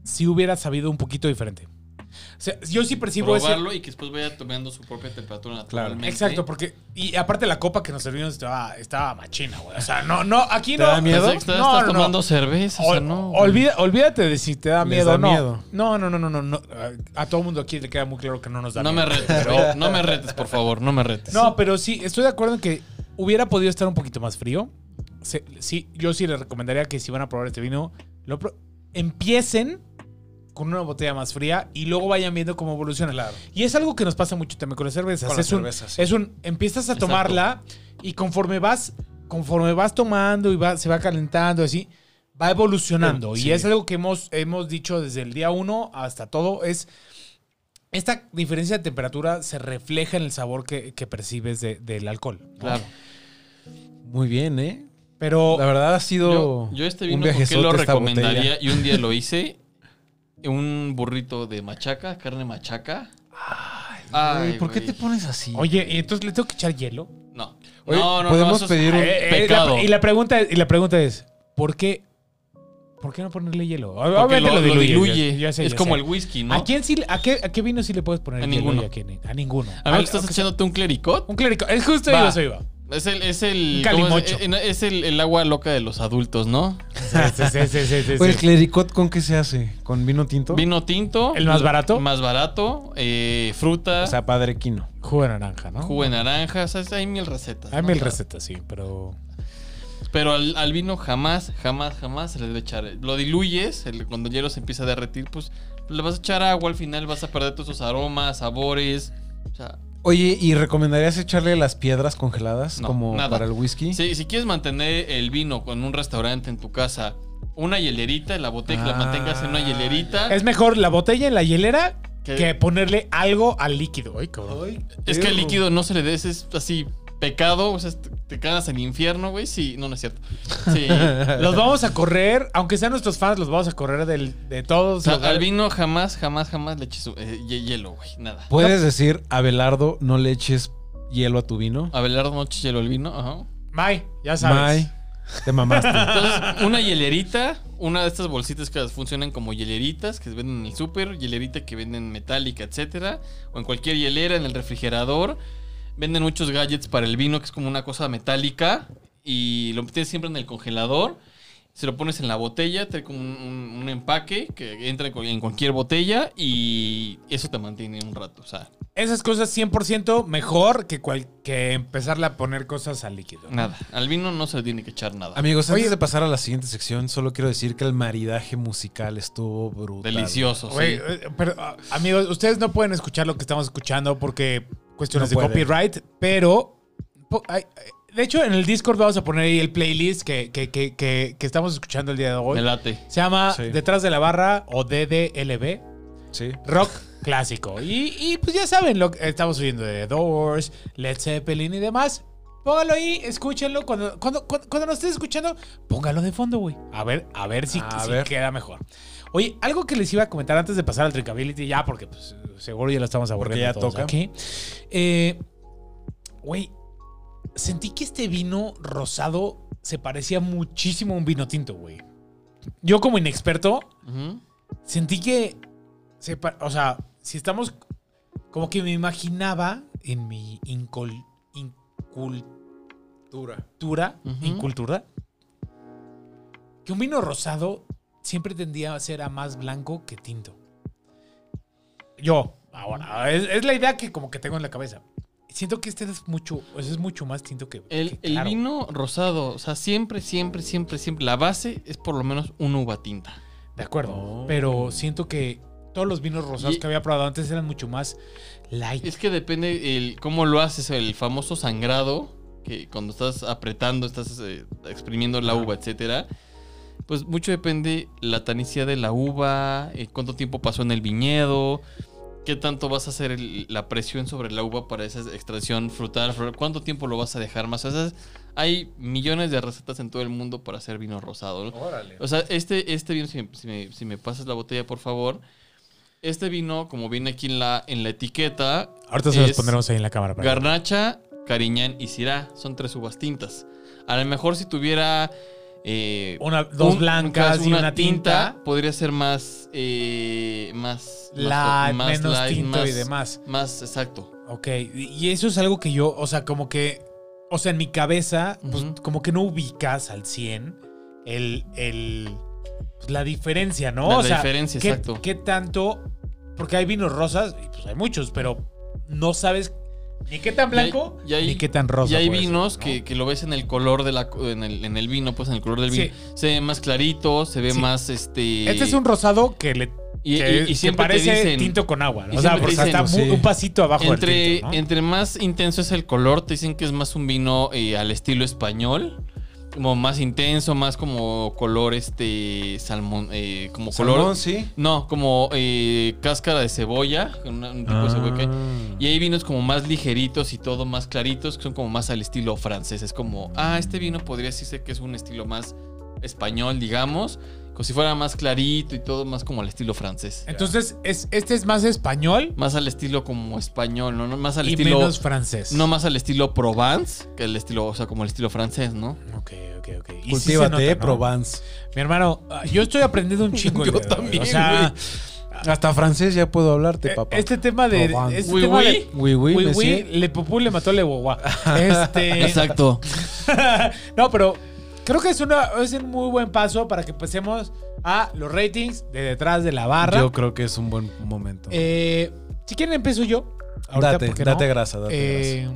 Speaker 3: si hubiera sabido un poquito diferente. O sea, yo sí percibo ese
Speaker 4: probarlo y que después vaya tomando su propia temperatura naturalmente.
Speaker 3: Exacto, porque y aparte la copa que nos servimos estaba estaba machina, güey. O sea, no no aquí
Speaker 2: ¿Te
Speaker 3: no
Speaker 2: da miedo?
Speaker 4: Estás,
Speaker 3: No,
Speaker 4: estás
Speaker 3: no, no.
Speaker 4: tomando cerveza, o sea,
Speaker 3: Ol-
Speaker 4: no.
Speaker 3: olvida- olvídate de si te da
Speaker 2: Les
Speaker 3: miedo
Speaker 2: da
Speaker 3: o no.
Speaker 2: miedo.
Speaker 3: No, no, no, no, no, no. A todo el mundo aquí le queda muy claro que no nos da
Speaker 4: No me
Speaker 3: miedo.
Speaker 4: retes, güey. No me retes, por favor, no me retes.
Speaker 3: No, pero sí, estoy de acuerdo en que hubiera podido estar un poquito más frío. Se- sí, yo sí les recomendaría que si van a probar este vino, lo pro- empiecen con una botella más fría y luego vayan viendo cómo evoluciona.
Speaker 2: Claro.
Speaker 3: Y es algo que nos pasa mucho también con las cervezas.
Speaker 2: Con las
Speaker 3: es, un,
Speaker 2: cervezas, sí.
Speaker 3: es un, empiezas a
Speaker 4: Exacto.
Speaker 3: tomarla y conforme vas, conforme vas tomando y va, se va calentando así, va evolucionando.
Speaker 2: Sí.
Speaker 3: Y es algo que hemos, hemos dicho desde el día uno hasta todo, es esta diferencia de temperatura se refleja en el sabor que, que percibes de- del alcohol. ¿no?
Speaker 2: Muy bien, ¿eh?
Speaker 3: Pero
Speaker 2: La verdad ha sido
Speaker 4: Yo, yo este
Speaker 2: un
Speaker 4: vino, ¿por qué
Speaker 2: viajezote
Speaker 4: lo recomendaría? Y un día lo hice. Un burrito de machaca, carne machaca. Ay,
Speaker 2: Güey, ¿Por qué te pones así?
Speaker 3: Oye, ¿y entonces le tengo que echar hielo?
Speaker 4: No.
Speaker 2: Oye,
Speaker 4: no, no,
Speaker 2: ¿podemos
Speaker 4: no, eso es-
Speaker 2: pedir un-
Speaker 3: Eh, eh,
Speaker 4: pecado.
Speaker 3: la- y, la pregunta, y la pregunta es, ¿por qué ¿Por qué no ponerle hielo? Obviamente
Speaker 4: lo, lo diluye.
Speaker 3: ya- ya sé,
Speaker 4: es
Speaker 3: ya
Speaker 4: como
Speaker 3: sé.
Speaker 4: el whisky, ¿no?
Speaker 3: ¿A quién sí, a qué, a qué vino sí le puedes poner
Speaker 4: A
Speaker 3: hielo
Speaker 4: ninguno.
Speaker 3: y a quién? A ninguno.
Speaker 4: A que estás echándote un clericot.
Speaker 3: Un clérigo. Es justo yo eso iba.
Speaker 4: Es el, es el. Eh, es el, el agua loca de los adultos, ¿no?
Speaker 3: Sí, sí, sí, sí, sí, sí,
Speaker 2: Oye, ¿el clericot con qué se hace? ¿Con vino tinto?
Speaker 4: Vino tinto.
Speaker 3: ¿El más barato?
Speaker 4: Más barato. eh, fruta.
Speaker 2: O sea, padre quino.
Speaker 3: Jugo de naranja, ¿no?
Speaker 4: jugo de naranja. O sea, hay mil recetas.
Speaker 3: Hay
Speaker 4: ¿no?
Speaker 3: mil
Speaker 4: O
Speaker 3: recetas, sí, pero.
Speaker 4: Pero al, al vino jamás, jamás, jamás se le debe echar. Lo diluyes, el- cuando el hielo se empieza a derretir, pues le vas a echar agua, al final vas a perder todos esos aromas, sabores. O sea,
Speaker 2: Oye, ¿y recomendarías echarle las piedras congeladas
Speaker 4: No,
Speaker 2: como
Speaker 4: nada.
Speaker 2: para el whisky?
Speaker 4: si, si quieres mantener el vino con un restaurante en tu casa, una hielerita en la botella, que la
Speaker 2: Ah,
Speaker 4: mantengas en una hielerita.
Speaker 3: Es mejor la botella en la hielera
Speaker 4: ¿Qué?
Speaker 3: que ponerle algo al líquido. Ay, cabrón.
Speaker 4: Es que el líquido no se le des, es así pecado, o sea, te, cagas al infierno, güey. Sí, no, no es cierto. Sí.
Speaker 3: Los vamos a correr, aunque sean nuestros fans, los vamos a correr del, de
Speaker 4: O
Speaker 3: todos.
Speaker 4: sea, al vino jamás, jamás, jamás le eches eh, hie- hielo, güey. Nada.
Speaker 2: ¿Puedes decir, Abelardo, no le eches hielo a tu vino?
Speaker 4: Abelardo no eches hielo al vino, ajá.
Speaker 3: May, ya sabes.
Speaker 2: May, te mamaste.
Speaker 4: Entonces, una hielerita, una de estas bolsitas que funcionan como hieleritas que se venden en el súper, hielerita que venden metálica, etcétera, o en cualquier hielera, en el refrigerador. Venden muchos gadgets para el vino, que es como una cosa metálica, y lo metes siempre en el congelador. Se lo pones en la botella, trae como un, un- un empaque que entra en cu- en cualquier botella y eso te mantiene un rato. O sea,
Speaker 3: Esas cosas 100% mejor que, cual- que empezarle a poner cosas al líquido.
Speaker 4: nada. Al vino no se le tiene que echar nada.
Speaker 2: Amigos,
Speaker 3: Oye.
Speaker 2: antes de pasar a la siguiente sección, solo quiero decir que el maridaje musical estuvo brutal.
Speaker 4: Delicioso,
Speaker 3: Güey,
Speaker 4: sí.
Speaker 3: eh, pero ah, amigos, ustedes no pueden escuchar lo que estamos escuchando porque cuestiones
Speaker 2: No
Speaker 3: de copyright, pero po- ay, ay, de hecho en el Discord vamos a poner ahí el playlist que, que, que, que, que estamos escuchando el día de hoy.
Speaker 4: Me late.
Speaker 3: Se llama
Speaker 2: Sí.
Speaker 3: Detrás de la barra o DDLB,
Speaker 2: Sí.
Speaker 3: rock clásico. Y, y, pues ya saben, lo que estamos oyendo de The Doors, Led Zeppelin y demás. Póngalo ahí, escúchenlo. Cuando, cuando, cuando, cuando nos estés escuchando, póngalo de fondo, güey. A ver, a ver si,
Speaker 2: A
Speaker 3: si
Speaker 2: ver.
Speaker 3: queda mejor. Oye, algo que les iba a comentar antes de pasar al Trickability, ya, porque pues, seguro ya lo estamos aburriendo
Speaker 2: ya
Speaker 3: todos
Speaker 2: toca.
Speaker 3: aquí. Eh, Güey, sentí que este vino rosado se parecía muchísimo a un vino tinto, güey. Yo como inexperto, sentí que, se o sea, si estamos, como que me imaginaba en mi incol- incultura, incultura, que un vino rosado siempre tendía a ser a más blanco que tinto. Yo, ahora, es, es la idea que como que tengo en la cabeza. Siento que este es mucho, es mucho más tinto que,
Speaker 4: El,
Speaker 3: que
Speaker 4: el
Speaker 3: claro.
Speaker 4: vino rosado, o sea, siempre, siempre, siempre, siempre. La base es por lo menos una uva tinta.
Speaker 3: De acuerdo,
Speaker 2: Oh.
Speaker 3: pero siento que todos los vinos rosados
Speaker 4: Y-
Speaker 3: que había probado antes eran mucho más light.
Speaker 4: Es que depende el cómo lo haces, el famoso sangrado, que cuando estás apretando, estás eh, exprimiendo la uva, etcétera. Pues mucho depende la tanicidad de la uva, eh, cuánto tiempo pasó en el viñedo, qué tanto vas a hacer el- la presión sobre la uva para esa extracción frutal, fru- cuánto tiempo lo vas a dejar más. O sea, hay millones de recetas en todo el mundo para hacer vino rosado. ¿no? O sea, este, este vino, si me, si me- si me pasas la botella, por favor. Este vino, como viene aquí en la, en la etiqueta,
Speaker 3: Ahorita se los pondremos ahí en la cámara. para
Speaker 4: Garnacha, Cariñán y Syrah. Son tres uvas tintas. A lo mejor si tuviera... eh,
Speaker 3: Una, dos
Speaker 4: un-
Speaker 3: blancas y una tinta,
Speaker 4: Podría ser más... eh, más...
Speaker 3: light,
Speaker 4: más
Speaker 3: menos
Speaker 4: light,
Speaker 3: tinto y
Speaker 4: más-
Speaker 3: demás.
Speaker 4: Más exacto.
Speaker 3: Ok, y eso es algo que yo, o sea, como que, o sea, en mi cabeza, pues como que no ubicas al 100 el, el, pues, la diferencia, ¿no?
Speaker 4: La
Speaker 3: o sea,
Speaker 4: diferencia,
Speaker 3: ¿qué,
Speaker 4: exacto.
Speaker 3: ¿qué tanto? Porque hay vinos rosas, y pues hay muchos, pero no sabes ni qué tan
Speaker 4: Y hay-
Speaker 3: blanco
Speaker 4: y hay-
Speaker 3: ni qué tan rosa.
Speaker 4: y hay
Speaker 3: ser,
Speaker 4: vinos
Speaker 3: ¿no?
Speaker 4: que, que lo ves en el color de la en el, en el vino, pues en el color del
Speaker 3: Sí.
Speaker 4: vino. Se ve más clarito, se ve
Speaker 3: Sí.
Speaker 4: más este.
Speaker 3: Este es un rosado que le
Speaker 4: y,
Speaker 3: que,
Speaker 4: y- y
Speaker 3: que
Speaker 4: siempre te
Speaker 3: parece
Speaker 4: dicen.
Speaker 3: tinto con agua. O sea, porque
Speaker 4: te
Speaker 3: está
Speaker 2: dicen,
Speaker 3: muy-
Speaker 2: sí.
Speaker 3: un pasito abajo
Speaker 4: Entre,
Speaker 3: del tinto, ¿no?
Speaker 4: entre más intenso es el color, te dicen que es más un vino eh, al estilo español. Como más intenso, más como color este salmón, eh, como color.
Speaker 2: Salmón, sí.
Speaker 4: No, como eh, cáscara de cebolla, un tipo de cebolla que-
Speaker 2: Ah.
Speaker 4: Y hay vinos como más ligeritos y todo más claritos, que son como más al estilo francés. Es como, ah, este vino podría decirse que es un estilo más español, digamos. Como si fuera más clarito y todo más como al estilo francés.
Speaker 3: Entonces, es, este es más español
Speaker 4: Más al estilo como español, ¿no? No más al
Speaker 3: y
Speaker 4: estilo.
Speaker 3: menos francés.
Speaker 4: No más al estilo Provence, que el estilo, o sea, como el estilo francés, ¿no?
Speaker 3: Ok, ok. ok. Y sí se
Speaker 2: Cultívate,
Speaker 3: nota, ¿no?
Speaker 2: Provence.
Speaker 3: Mi hermano, ah, yo estoy aprendiendo un chingo.
Speaker 4: Yo también,
Speaker 3: O sea,
Speaker 2: Hasta francés ya puedo hablarte,
Speaker 3: eh,
Speaker 2: papá.
Speaker 3: este tema de.
Speaker 2: Provence.
Speaker 3: Este
Speaker 4: Oui,
Speaker 3: tema
Speaker 4: oui.
Speaker 3: de
Speaker 2: Oui, oui,
Speaker 3: oui,
Speaker 2: monsieur.
Speaker 3: oui, le popú le mató le guagua. Este.
Speaker 4: Exacto.
Speaker 3: no, pero creo que es, una, es un muy buen paso para que empecemos a los ratings de detrás de la barra.
Speaker 2: Yo creo que es un buen momento.
Speaker 3: Eh, si quieren, empiezo yo. Ahorita,
Speaker 2: date, grasa, date
Speaker 3: Eh,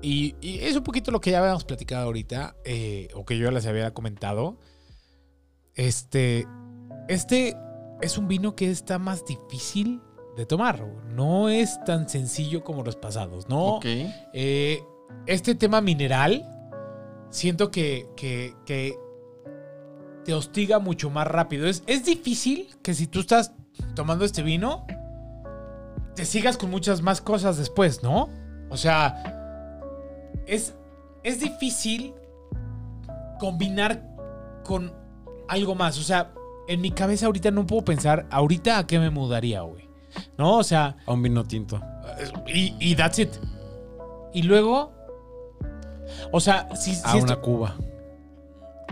Speaker 3: y, y es un poquito lo que ya habíamos platicado ahorita, eh, o que yo les había comentado. Este, este es un vino que está más difícil de tomar. No es tan sencillo como los pasados, ¿no?
Speaker 4: Ok.
Speaker 3: Eh, este tema mineral, siento que, que- que te hostiga mucho más rápido. Es, es difícil que si tú estás tomando este vino, te sigas con muchas más cosas después, ¿no? O sea, es, es difícil combinar con algo más. O sea, en mi cabeza ahorita no puedo pensar, ahorita a qué me mudaría, güey. ¿No? O sea,
Speaker 2: A un vino tinto.
Speaker 3: y, y that's it. Y luego. O sea, si,
Speaker 2: A
Speaker 3: si
Speaker 2: una
Speaker 3: esto-
Speaker 2: Cuba.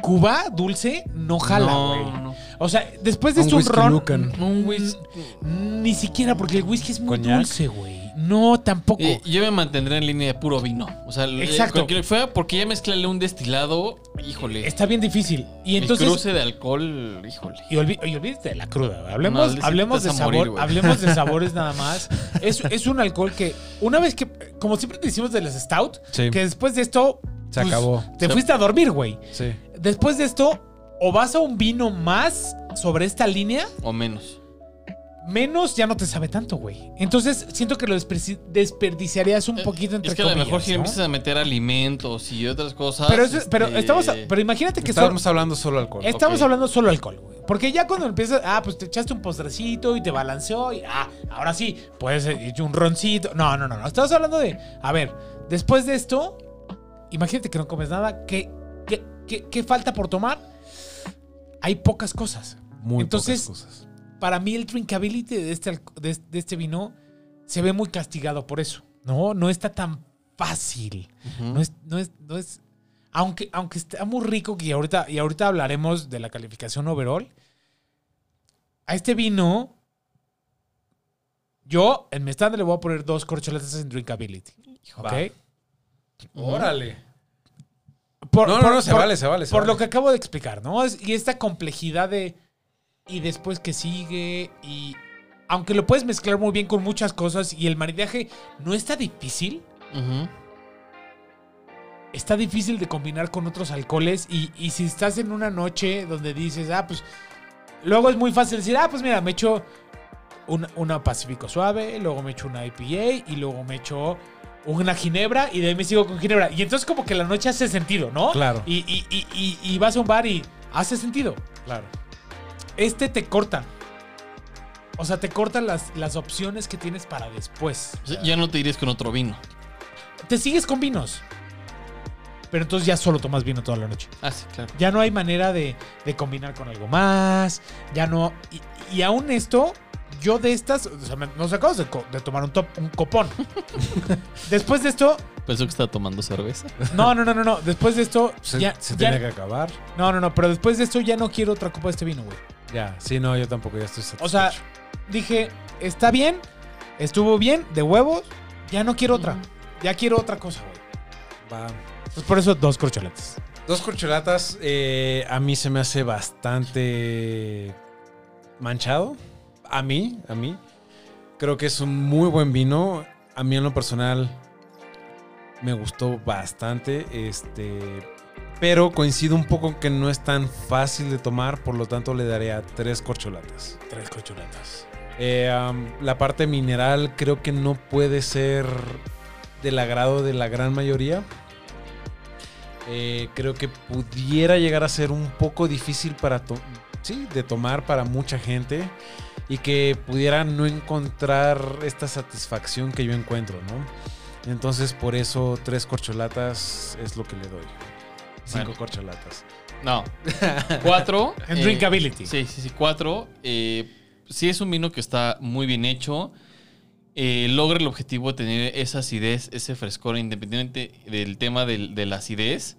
Speaker 3: Cuba dulce no jala,
Speaker 4: No,
Speaker 3: güey.
Speaker 4: no.
Speaker 3: O sea, después de
Speaker 2: Un
Speaker 3: esto un ron.
Speaker 2: Lucan.
Speaker 3: Un whisky. Ni siquiera, porque el whisky es muy
Speaker 2: ¿Coñac?
Speaker 3: dulce, güey. No, tampoco.
Speaker 4: Eh, yo me mantendré en línea de puro vino. O sea, eh,
Speaker 3: Exacto.
Speaker 4: cualquier fuera porque ya mezclarle un destilado, híjole.
Speaker 3: Está bien difícil. Y entonces.
Speaker 4: el cruce de alcohol, híjole.
Speaker 3: Y, olvi- y olvídate de la cruda. güey. Hablemos,
Speaker 4: No, le
Speaker 3: hablemos de sabor.
Speaker 4: morir,
Speaker 3: hablemos de sabores nada más. Es, es un alcohol que, una vez que, como siempre decimos de las Stout,
Speaker 2: Sí.
Speaker 3: que después de esto.
Speaker 2: Se
Speaker 3: pues,
Speaker 2: acabó.
Speaker 3: Te fuiste a dormir, güey.
Speaker 2: Sí.
Speaker 3: Después de esto, o vas a un vino más sobre esta línea,
Speaker 4: O menos.
Speaker 3: Menos ya no te sabe tanto, güey. Entonces, siento que lo desperdiciarías un poquito entre
Speaker 4: Eh, es que a lo mejor si
Speaker 3: ¿no?
Speaker 4: empiezas a meter alimentos y otras cosas.
Speaker 3: Pero,
Speaker 4: este,
Speaker 3: estamos, pero imagínate que
Speaker 2: Estábamos hablando solo alcohol.
Speaker 3: Estamos hablando solo alcohol, güey. Porque ya cuando empiezas, ah, pues te echaste un postrecito y te balanceó y, ah, ahora sí, puedes echar un roncito. No, no, no, no. Estamos hablando de, a ver, después de esto, imagínate que no comes nada. ¿Qué, qué, qué- qué falta por tomar? Hay pocas cosas.
Speaker 2: Muy
Speaker 3: Entonces-
Speaker 2: pocas cosas.
Speaker 3: Para mí el drinkability de este, de, de este vino se ve muy castigado por eso. No, no está tan fácil. No es, no es, no es. Aunque, aunque está muy rico, y ahorita, y ahorita hablaremos de la calificación overall. A este vino, yo en mi estándar le voy a poner dos corcholatas en drinkability. ¿Ok?
Speaker 2: Va. Órale.
Speaker 3: Por,
Speaker 2: No, no,
Speaker 3: por-
Speaker 2: no, se
Speaker 3: por-
Speaker 2: vale, se vale. se
Speaker 3: Por
Speaker 2: vale.
Speaker 3: lo que acabo de explicar, ¿no? Y esta complejidad de. Y después que sigue. Y. Aunque lo puedes mezclar muy bien con muchas cosas y el maridaje no está difícil. Está difícil de combinar con otros alcoholes y, y si estás en una noche donde dices, ah, pues luego es muy fácil decir, ah, pues mira, me echo una, una Pacífico suave, luego me echo una IPA y luego me echo una ginebra y de ahí me sigo con ginebra. Y entonces como que la noche hace sentido, ¿no?
Speaker 2: Claro.
Speaker 3: Y- y- y vas a un bar y hace sentido.
Speaker 2: Claro.
Speaker 3: Este te corta. O sea, te cortan las, las opciones que tienes para después.
Speaker 4: O sea, ya no te irías con otro vino.
Speaker 3: Te sigues con vinos. Pero entonces ya solo tomas vino toda la noche.
Speaker 4: Ah, sí, claro.
Speaker 3: Ya no hay manera de, de combinar con algo más. Ya no. Y, y aún esto, yo de estas. O sea, me- nos acabamos de, tomar un, top, un copón. Después de esto.
Speaker 4: Pensó que estaba tomando cerveza.
Speaker 3: No, no, no, no, no. Después de esto.
Speaker 2: Se,
Speaker 3: ya,
Speaker 2: se
Speaker 3: ya-
Speaker 2: tiene que acabar.
Speaker 3: No, no, no. Pero después de esto ya no quiero otra copa de este vino, güey.
Speaker 2: Ya. Sí, no, yo tampoco ya estoy satisfecho.
Speaker 3: O sea, dije, está bien. Estuvo bien, de huevos. Ya no quiero otra. Ya quiero otra cosa, güey.
Speaker 2: Va.
Speaker 3: Pues por eso dos corcholatas.
Speaker 2: Dos corcholatas eh, a mí se me hace bastante manchado. A mí, a mí. Creo que es un muy buen vino. A mí en lo personal me gustó bastante. Este, pero coincido un poco que no es tan fácil de tomar, por lo tanto le daré a tres corcholatas.
Speaker 3: Tres corcholatas.
Speaker 2: Eh, um, la parte mineral creo que no puede ser del agrado de la gran mayoría. Eh, creo que pudiera llegar a ser un poco difícil para sí, de tomar para mucha gente y que pudiera no encontrar esta satisfacción que yo encuentro, ¿no? Entonces por eso tres corcholatas es lo que le doy. Cinco
Speaker 4: Bueno.
Speaker 2: corcholatas.
Speaker 4: No. Cuatro.
Speaker 3: En
Speaker 4: eh,
Speaker 3: drinkability.
Speaker 4: Sí, sí, sí. Cuatro. Eh, sí es un vino que está muy bien hecho. Eh, logra el objetivo de tener esa acidez, ese frescor, independientemente del tema del- de la acidez.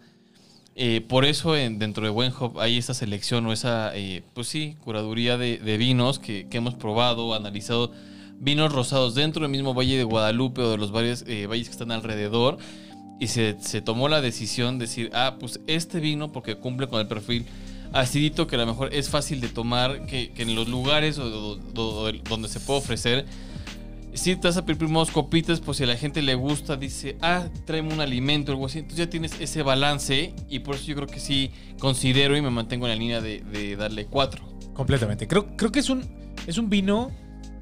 Speaker 4: Por eso en- dentro de Buen Hop hay esa selección o esa, pues sí, curaduría de, de vinos que, que hemos probado, analizado. Vinos rosados dentro del mismo Valle de Guadalupe o de los varios valles que están alrededor. Y se, se tomó la decisión de decir, ah, pues este vino, porque cumple con el perfil acidito, que a lo mejor es fácil de tomar, que, que en los lugares donde se puede ofrecer, si te vas a pedir primos copitas, pues si a la gente le gusta, dice, ah, tráeme un alimento o algo así. Entonces ya tienes ese balance y por eso yo creo que sí considero y me mantengo en la línea de, de darle cuatro.
Speaker 3: Completamente. Creo, creo que es un, es un vino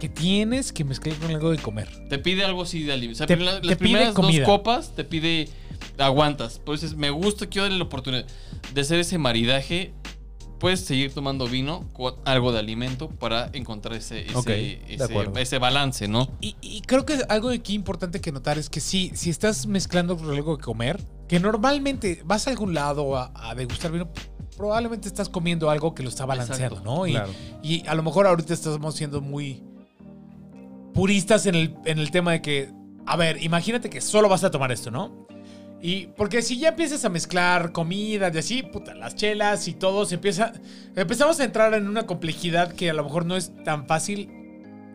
Speaker 3: que tienes que mezclar con algo de comer.
Speaker 4: Te pide algo así de alimento. O sea,
Speaker 3: Te-
Speaker 4: la-
Speaker 3: te
Speaker 4: las
Speaker 3: pide
Speaker 4: primeras dos copas te pide, aguantas. Por eso me gusta, quiero darle la oportunidad de hacer ese maridaje. Puedes seguir tomando vino con algo de alimento para encontrar ese, ese, ese- balance, ¿no?
Speaker 3: Y, y creo que algo aquí importante que notar es que sí, si estás mezclando con algo de comer, que normalmente vas a algún lado a, a degustar vino, probablemente estás comiendo algo que lo está balanceando,
Speaker 4: Exacto,
Speaker 3: ¿no? Y,
Speaker 2: claro.
Speaker 3: y a lo mejor ahorita estamos siendo muy puristas en el, en el tema de que, a ver, imagínate que solo vas a tomar esto, ¿no? Y porque si ya empiezas a mezclar comidas y así, puta, las chelas y todo, se empieza, empezamos a entrar en una complejidad que a lo mejor no es tan fácil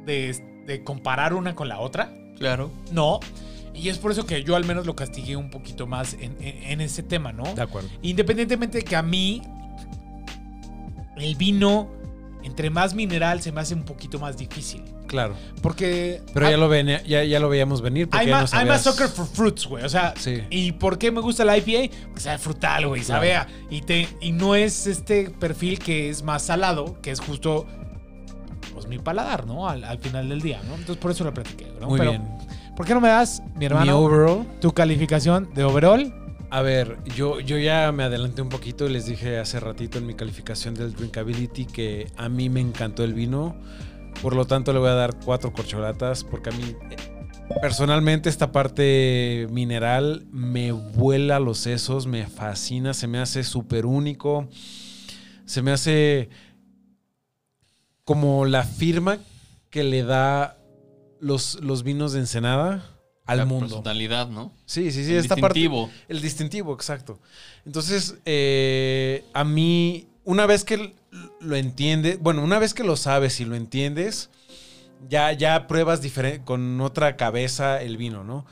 Speaker 3: de, de comparar una con la otra.
Speaker 4: Claro.
Speaker 3: No. Y es por eso que yo al menos lo castigué un poquito más en, en- en ese tema, ¿no?
Speaker 2: De acuerdo.
Speaker 3: Independientemente de que a mí el vino, entre más mineral, se me hace un poquito más difícil.
Speaker 2: Claro.
Speaker 3: Porque...
Speaker 2: Pero
Speaker 3: hay-
Speaker 2: ya lo, venía- ya, ya lo veíamos venir. Porque
Speaker 3: I'm a,
Speaker 2: no
Speaker 3: I'm a
Speaker 2: sabías-
Speaker 3: sucker for fruits, güey. O sea,
Speaker 2: Sí.
Speaker 3: ¿y por qué me gusta la IPA? Porque sabe frutal, güey. Sabe a- y, te, y no es este perfil que es más salado, que es justo pues mi paladar, ¿no? Al, al final del día, ¿no? Entonces por eso lo platiqué, ¿no?
Speaker 2: Muy
Speaker 3: Pero,
Speaker 2: bien.
Speaker 3: ¿Por qué no me das, mi
Speaker 2: Mi
Speaker 3: hermano,
Speaker 2: overall.
Speaker 3: tu calificación de overall?
Speaker 2: A ver, yo, yo ya me adelanté un poquito y les dije hace ratito en mi calificación del Drinkability que a mí me encantó el vino. Por lo tanto, le voy a dar cuatro corcholatas porque a mí personalmente esta parte mineral me vuela los sesos, me fascina, se me hace súper único. Se me hace como la firma que le da los, los vinos de Ensenada al
Speaker 4: la
Speaker 2: mundo.
Speaker 4: personalidad, ¿no?
Speaker 2: Sí, sí, sí,
Speaker 4: El
Speaker 2: esta parte.
Speaker 4: distintivo.
Speaker 2: El distintivo, exacto. Entonces, eh, a mí, una vez que lo entiendes, bueno, una vez que lo sabes y lo entiendes, ya, ya pruebas diferente, con otra cabeza el vino, ¿no?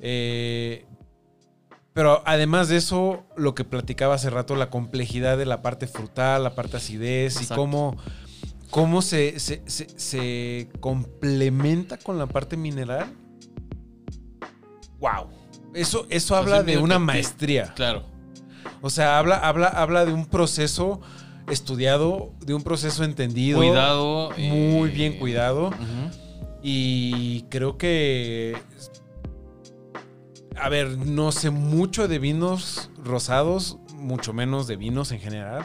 Speaker 2: Eh, pero además de eso, lo que platicaba hace rato, la complejidad de la parte frutal, la parte acidez y cómo, cómo se, se- se- se complementa con la parte mineral. ¡Wow! Eso, eso habla de una maestría.
Speaker 4: Claro.
Speaker 2: O sea, habla, habla, habla de un proceso estudiado, de un proceso entendido.
Speaker 4: Cuidado.
Speaker 2: Muy
Speaker 4: eh,
Speaker 2: bien cuidado. Y creo que. A ver, no sé mucho de vinos rosados, mucho menos de vinos en general.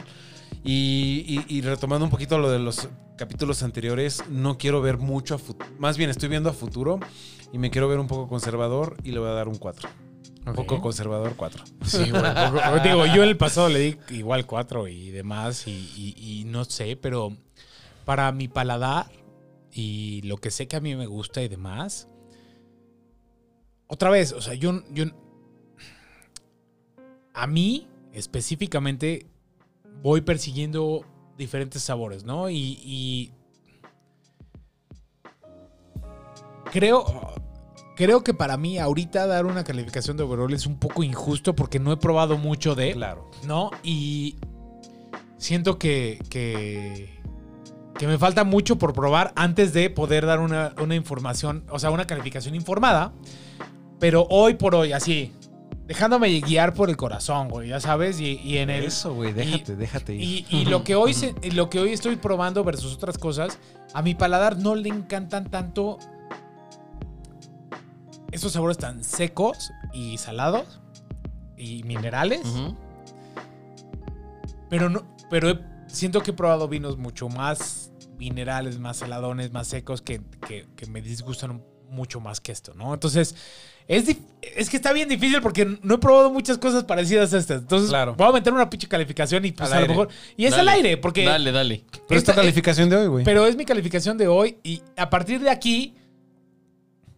Speaker 2: Y, y- y retomando un poquito lo de los capítulos anteriores, no quiero ver mucho a futuro. Más bien, estoy viendo a futuro y me quiero ver un poco conservador y le voy a dar un 4. Un poco conservador 4.
Speaker 3: Sí, poco- Digo, yo en el pasado le di igual cuatro y demás, y, y- y no sé, pero para mi paladar y lo que sé que a mí me gusta y demás, otra vez, o sea, yo, yo a mí específicamente voy persiguiendo diferentes sabores, ¿no? Y, y creo, creo que para mí ahorita dar una calificación de overall es un poco injusto porque no he probado mucho de,
Speaker 2: Claro.
Speaker 3: ¿no? Y siento que, que, que me falta mucho por probar antes de poder dar una, una información, o sea, una calificación informada. Pero hoy por hoy, así, dejándome guiar por el corazón, güey, ya sabes, y, y en el...
Speaker 2: Eso, güey, déjate, déjate ir.
Speaker 3: Y, y lo que hoy se- y lo que hoy estoy probando versus otras cosas, a mi paladar no le encantan tanto esos sabores tan secos y salados y minerales, pero no, pero he- siento que he probado vinos mucho más minerales, más saladones, más secos que, que- que me disgustan mucho más que esto, ¿no? Entonces, es, es que está bien difícil porque no he probado muchas cosas parecidas a estas. Entonces,
Speaker 2: Claro.
Speaker 3: voy a meter una pinche calificación y pues
Speaker 2: Al
Speaker 3: a lo mejor. Y es
Speaker 4: Dale.
Speaker 3: al aire, porque.
Speaker 4: Dale, dale.
Speaker 2: Pero esta
Speaker 3: esta-
Speaker 2: calificación de hoy, güey.
Speaker 3: Pero es mi calificación de hoy y a partir de aquí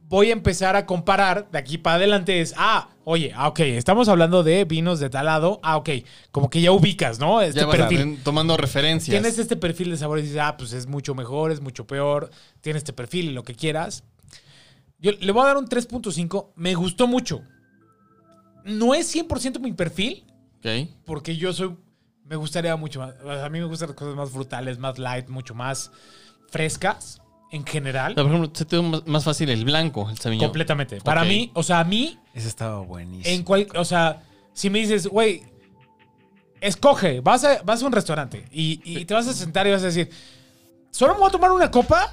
Speaker 3: voy a empezar a comparar de aquí para adelante es, ah, oye, ah, ok, estamos hablando de vinos de tal lado, ah, ok, como que ya ubicas, ¿no? Este
Speaker 4: ya
Speaker 3: perfil.
Speaker 4: tomando referencias.
Speaker 3: Tienes este perfil de sabor y dices, ah, pues es mucho mejor, es mucho peor, tiene este perfil y lo que quieras. Yo le voy a dar un 3.5, me gustó mucho. No es 100% mi perfil,
Speaker 4: Ok.
Speaker 3: porque yo soy, me gustaría mucho más, a mí me gustan las cosas más frutales, más light, mucho más frescas en general.
Speaker 4: Por ejemplo, se te da más- fácil el blanco, el sabiñón.
Speaker 3: Completamente. Para
Speaker 4: Ok.
Speaker 3: mí, o sea, a mí,
Speaker 2: Ese estaba buenísimo.
Speaker 3: en cual, o sea, si me dices, güey, escoge, vas a, vas a un restaurante y, y te vas a sentar y vas a decir, solo me voy a tomar una copa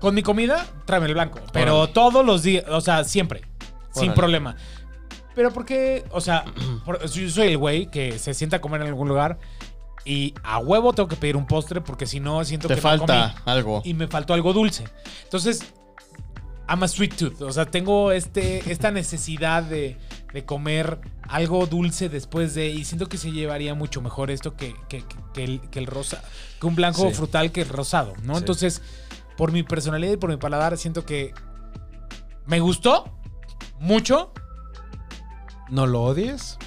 Speaker 3: con mi comida, tráeme el blanco. Pero
Speaker 4: Órale.
Speaker 3: todos los días, o sea, siempre, sin
Speaker 4: Órale.
Speaker 3: problema. Pero porque, o sea, por- yo soy el güey que se sienta a comer en algún lugar y a huevo tengo que pedir un postre porque si no siento
Speaker 4: Te
Speaker 3: que no comí
Speaker 4: falta algo.
Speaker 3: y me faltó algo dulce. Entonces, I'm a sweet tooth. O sea, tengo este, esta necesidad de, de comer algo dulce después de. Y siento que se llevaría mucho mejor esto que, que, que- que el, que el rosa. Que un blanco
Speaker 2: Sí.
Speaker 3: frutal que el rosado, ¿no?
Speaker 2: Sí.
Speaker 3: Entonces, por mi personalidad y por mi paladar, siento que me gustó mucho.
Speaker 2: ¿No lo odies?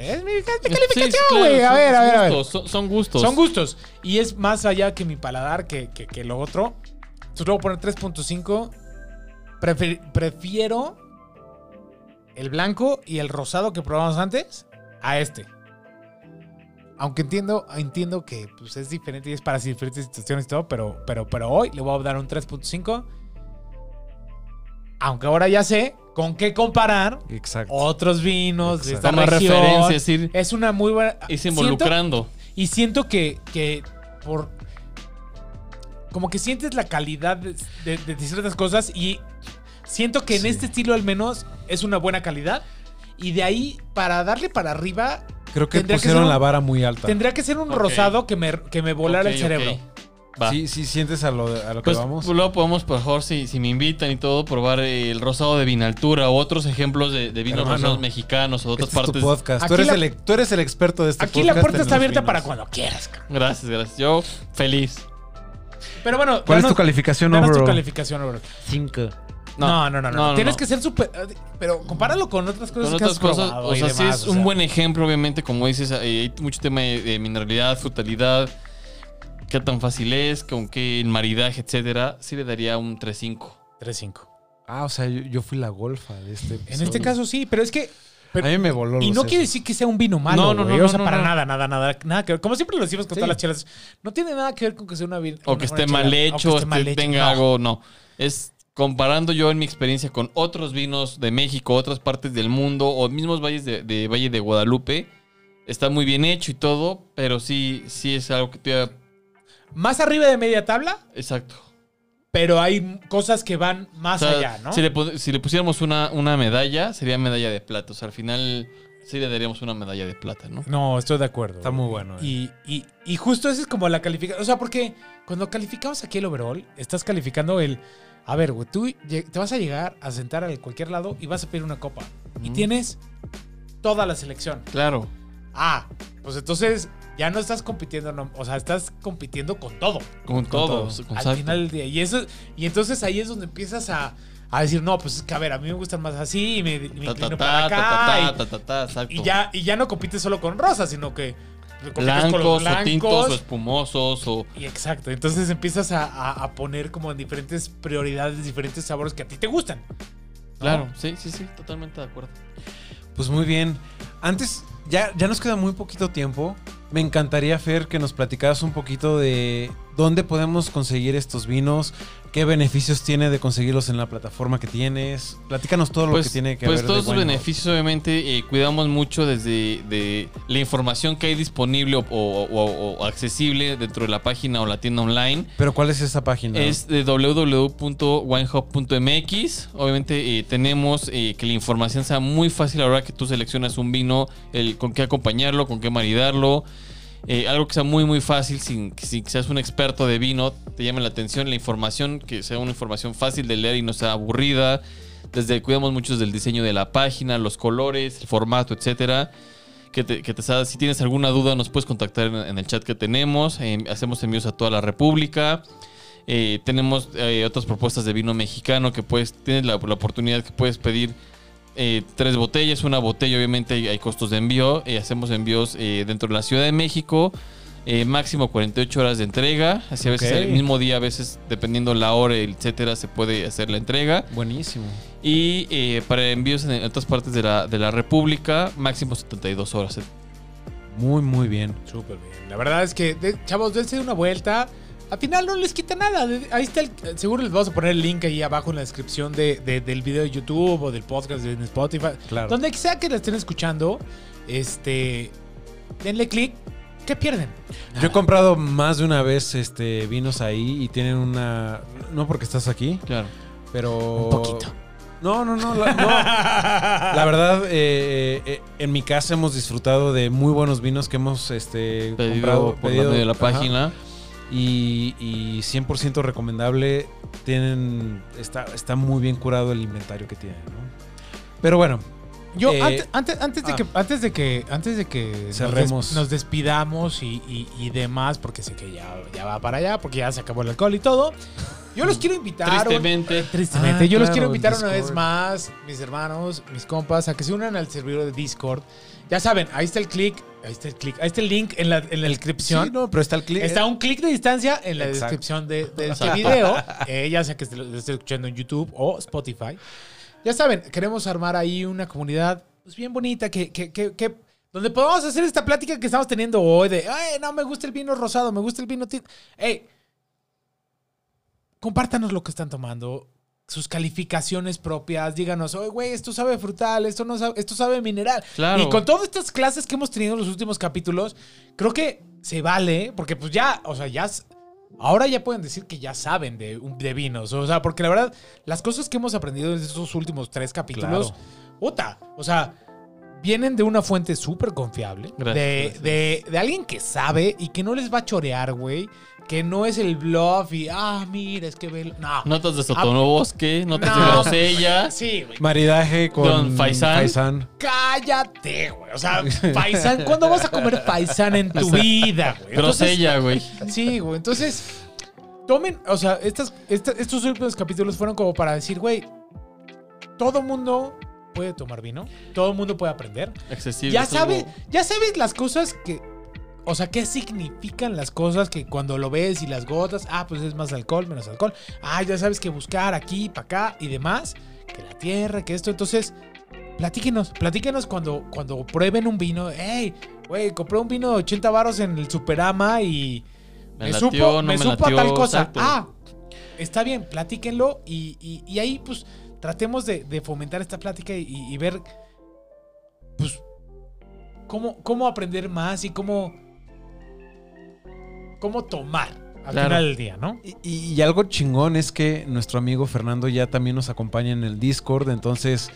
Speaker 3: Es mi,
Speaker 4: sí,
Speaker 3: calificación,
Speaker 4: claro,
Speaker 3: güey. a
Speaker 4: son-
Speaker 3: ver, a
Speaker 4: son
Speaker 3: ver, a ver.
Speaker 4: gustos, Son, son gustos.
Speaker 3: Son gustos. Y es más allá que mi paladar que, que, que lo otro. Entonces luego poner 3.5. Prefer- prefiero el blanco y el rosado que probamos antes a este. Aunque entiendo, entiendo que pues, es diferente y es para diferentes situaciones y todo, pero, pero, pero hoy le voy a dar un 3.5. Aunque ahora ya sé con qué comparar
Speaker 2: Exacto.
Speaker 3: otros vinos de esta
Speaker 4: Toma
Speaker 3: región.
Speaker 4: referencias, ir,
Speaker 3: Es una muy buena. siento-
Speaker 4: involucrando.
Speaker 3: y siento que, que por. Como que sientes la calidad de, de- de ciertas cosas y siento que en este estilo al menos es una buena calidad. Y de ahí, para darle para arriba,
Speaker 2: Creo que
Speaker 3: que
Speaker 2: pusieron
Speaker 3: ser un-
Speaker 2: la vara muy alta.
Speaker 3: tendría que ser un rosado que me, que me volara el cerebro.
Speaker 4: Va.
Speaker 2: Sí, sí, sientes a lo, a lo que
Speaker 4: Pues
Speaker 2: vamos.
Speaker 4: luego podemos, por favor, si, si me invitan y todo, probar el rosado de Vinaltura o otros ejemplos de, de vinos
Speaker 2: Hermano,
Speaker 4: rosados mexicanos o de otras
Speaker 2: Este es tu
Speaker 4: partes.
Speaker 2: podcast. Tú
Speaker 3: Aquí
Speaker 2: eres,
Speaker 3: la-
Speaker 2: el, tú eres el experto de este
Speaker 3: Aquí
Speaker 2: podcast.
Speaker 3: la puerta está abierta
Speaker 2: vinos.
Speaker 3: para cuando quieras.
Speaker 4: Gracias, gracias. Yo feliz.
Speaker 3: Pero bueno,
Speaker 2: ¿Cuál es
Speaker 3: danos-
Speaker 2: tu calificación
Speaker 3: danos tu
Speaker 2: overall?
Speaker 3: calificación overall.
Speaker 2: Cinco.
Speaker 3: No, no, no, no.
Speaker 4: no, no,
Speaker 3: Tienes
Speaker 4: no.
Speaker 3: que ser súper. Pero compáralo con otras cosas
Speaker 4: Con
Speaker 3: que
Speaker 4: otras
Speaker 3: has
Speaker 4: cosas,
Speaker 3: probado
Speaker 4: o sea, sí
Speaker 3: demás,
Speaker 4: es
Speaker 3: o
Speaker 4: un
Speaker 3: sea.
Speaker 4: buen ejemplo, obviamente, como dices, eh, hay mucho tema de, de mineralidad, frutalidad, qué tan fácil es, con qué el maridaje, etcétera. Sí le daría un 3-5.
Speaker 3: 3-5.
Speaker 2: Ah, o sea, yo, yo fui la golfa de este
Speaker 3: En
Speaker 2: episodio.
Speaker 3: este caso sí, pero es que. pero-
Speaker 2: a mí me voló
Speaker 3: y no quiere decir que sea un vino malo.
Speaker 4: No, no,
Speaker 3: güey.
Speaker 4: no,
Speaker 3: O sea,
Speaker 4: no,
Speaker 3: para
Speaker 4: no.
Speaker 3: nada, nada, nada, nada que ver. Como siempre lo decimos con
Speaker 2: Sí.
Speaker 3: todas las chelas. No tiene nada que ver con que sea una vino.
Speaker 4: O que esté mal hecho, o que tenga algo, no. Es comparando yo en mi experiencia con otros vinos de México, otras partes del mundo, o mismos valles de, de Valle de Guadalupe. Está muy bien hecho y todo, pero sí, sí es algo que te
Speaker 3: Más arriba de media tabla,
Speaker 4: Exacto.
Speaker 3: pero hay cosas que van más
Speaker 4: O sea,
Speaker 3: allá, ¿no?
Speaker 4: si, le, si le pusiéramos una, una medalla, sería medalla de plata. O sea, al final sí le daríamos una medalla de plata, ¿no?
Speaker 3: No, estoy de acuerdo.
Speaker 2: Está muy bueno. eh.
Speaker 3: Y, y, y justo esa es como la calificación. O sea, porque cuando calificamos aquí el overall, estás calificando el. A ver, güey, tú te vas a llegar a sentar a cualquier lado y vas a pedir una copa. Y tienes toda la selección.
Speaker 4: Claro.
Speaker 3: Ah, pues entonces ya no estás compitiendo, no- o sea, estás compitiendo con todo.
Speaker 4: Con, todo.
Speaker 2: todo.
Speaker 4: con
Speaker 3: al
Speaker 4: exacto.
Speaker 3: final del día. Y eso, y entonces ahí es donde empiezas a, a decir, no, pues es que a ver, a mí me gustan más así y me, me
Speaker 4: Ta, ta,
Speaker 3: inclino
Speaker 4: ta,
Speaker 3: para acá.
Speaker 4: ta,
Speaker 3: y-
Speaker 4: ta, ta, ta, exacto.
Speaker 3: y, ya, y ya no compites solo con rosas, sino que compites con los
Speaker 4: blancos, o tintos, o
Speaker 3: blancos.
Speaker 4: espumosos, o...
Speaker 3: Y exacto. Entonces empiezas a, a- a poner como en diferentes prioridades, diferentes sabores que a ti te gustan. ¿no?
Speaker 4: Claro, sí, sí, sí, totalmente de acuerdo.
Speaker 2: Pues muy bien. Antes, ya, ya nos queda muy poquito tiempo. Me encantaría, Fer, que nos platicaras un poquito de dónde podemos conseguir estos vinos, qué beneficios tiene de conseguirlos en la plataforma que tienes. Platícanos todo lo que tiene que
Speaker 4: pues
Speaker 2: ver.
Speaker 4: todos sus
Speaker 2: Wine Hub.
Speaker 4: beneficios, obviamente, eh, cuidamos mucho desde de la información que hay disponible o, o- o- o accesible dentro de la página o la tienda online.
Speaker 2: Pero ¿cuál es esa página?
Speaker 4: Es de www.winehub.mx. Obviamente eh, tenemos eh, que la información sea muy fácil a la hora que tú seleccionas un vino, el, con qué acompañarlo, con qué maridarlo. Eh, algo que sea muy muy fácil, sin, que seas un experto de vino, te llame la atención, la información, que sea una información fácil de leer y no sea aburrida. Desde cuidamos mucho del diseño de la página, los colores, el formato, etcétera. Que te, que te si tienes alguna duda nos puedes contactar en, el chat que tenemos. Eh, hacemos envíos a toda la República. Eh, tenemos eh, otras propuestas de vino mexicano que puedes, tienes la, la oportunidad que puedes pedir eh, tres botellas, una botella, obviamente hay, hay costos de envío. eh, hacemos envíos eh, dentro de la Ciudad de México. eh, máximo 48 horas de entrega. Así a veces el mismo día, a veces dependiendo la hora, etcétera, se puede hacer la entrega.
Speaker 2: Buenísimo.
Speaker 4: Y eh, para envíos en otras partes de la, de la República, máximo 72 horas.
Speaker 2: Muy, muy bien.
Speaker 3: Súper bien. La verdad es que, de- chavos, dense una vuelta. Al final no les quita nada. Ahí está el. Seguro les vamos a poner el link ahí abajo en la descripción de- de- del video de YouTube o del podcast en Spotify.
Speaker 2: Claro.
Speaker 3: Donde sea que la estén escuchando, este. Denle clic. ¿Qué pierden?
Speaker 2: Yo he comprado más de una vez este vinos ahí y tienen una. No porque estás aquí,
Speaker 4: Claro.
Speaker 2: pero.
Speaker 3: Un poquito.
Speaker 2: No, no, no. La, no. La verdad, eh, eh, en mi casa hemos disfrutado de muy buenos vinos que hemos este,
Speaker 4: Pedido
Speaker 2: comprado
Speaker 4: por
Speaker 2: pedido,
Speaker 4: la, de la
Speaker 2: ajá,
Speaker 4: página.
Speaker 2: Y, y 100% recomendable. Tienen. Está, está muy bien curado el inventario que tienen, ¿no? Pero bueno,
Speaker 3: Yo,
Speaker 2: Eh,
Speaker 3: antes, antes, antes de
Speaker 2: ah.
Speaker 3: que, antes de que, antes de que nos
Speaker 2: Cerremos.
Speaker 3: des- nos, despidamos y, y- y demás, porque sé que ya, ya va para allá, porque ya se acabó el alcohol y todo. Yo los quiero invitar. un-
Speaker 4: Tristemente.
Speaker 3: Tristemente.
Speaker 2: Ah,
Speaker 3: Yo los quiero invitar una vez más, mis hermanos, mis compas, a que se unan al servidor de Discord. Ya saben, ahí está el clic, ahí está el clic, ahí está el link en la, en la descripción.
Speaker 2: sí, no, pero está el clic.
Speaker 3: Está un clic de distancia en la
Speaker 2: Exacto.
Speaker 3: descripción de, de este video, eh, ya sea que esté- lo esté escuchando en YouTube o Spotify. Ya saben, queremos armar ahí una comunidad pues, bien bonita que, que, que, que- donde podamos hacer esta plática que estamos teniendo hoy de, ay, no, me gusta el vino rosado, me gusta el vino tinto. Hey, compártanos lo que están tomando, sus calificaciones propias, díganos, oye, güey, esto sabe frutal, esto no sabe, esto sabe mineral.
Speaker 4: Claro.
Speaker 3: Y con todas estas clases que hemos tenido en los últimos capítulos, creo que se vale, porque pues ya, o sea, ya... Ahora ya pueden decir que ya saben de, de vinos. O sea, porque la verdad, las cosas que hemos aprendido en estos últimos tres capítulos,
Speaker 2: Claro.
Speaker 3: puta, o sea, vienen de una fuente súper confiable.
Speaker 4: Gracias,
Speaker 3: de,
Speaker 4: gracias.
Speaker 3: De, de alguien que sabe y que no les va a chorear, güey. Que no es el bluff y, ah, mira, es que ve. No.
Speaker 4: Notas de Sotonobosque, notas
Speaker 3: No.
Speaker 4: de grosella.
Speaker 3: Sí, güey.
Speaker 2: Maridaje con
Speaker 4: Don Faisán.
Speaker 2: Faisán.
Speaker 3: Cállate, güey. O sea, faisán. ¿Cuándo vas a comer faisán en tu vida, güey?
Speaker 4: Grosella, güey.
Speaker 3: Sí, güey. Entonces, tomen, o sea, estas, esta- estos últimos capítulos fueron como para decir, güey, todo mundo puede tomar vino, todo mundo puede aprender.
Speaker 4: Accesible.
Speaker 3: Ya
Speaker 4: algo-
Speaker 3: ya sabes las cosas que, o sea, qué significan las cosas que cuando lo ves y las gotas, ah, pues es más alcohol, menos alcohol. Ah, ya sabes que buscar aquí, para acá y demás, que la tierra, que esto. Entonces, platíquenos, platíquenos cuando, cuando prueben un vino. Hey, güey, compré un vino de 80 baros en el Superama y
Speaker 4: Me
Speaker 3: me,
Speaker 4: latió,
Speaker 3: supo,
Speaker 4: no
Speaker 3: me
Speaker 4: me
Speaker 3: supo a tal cosa.
Speaker 4: exacto.
Speaker 3: Ah, está bien, platíquenlo y, y- y ahí pues tratemos de, de fomentar esta plática y, y ver pues cómo, cómo aprender más y cómo cómo tomar al
Speaker 4: Claro.
Speaker 3: final del día, ¿no?
Speaker 2: Y, y algo chingón es que nuestro amigo Fernando ya también nos acompaña en el Discord, entonces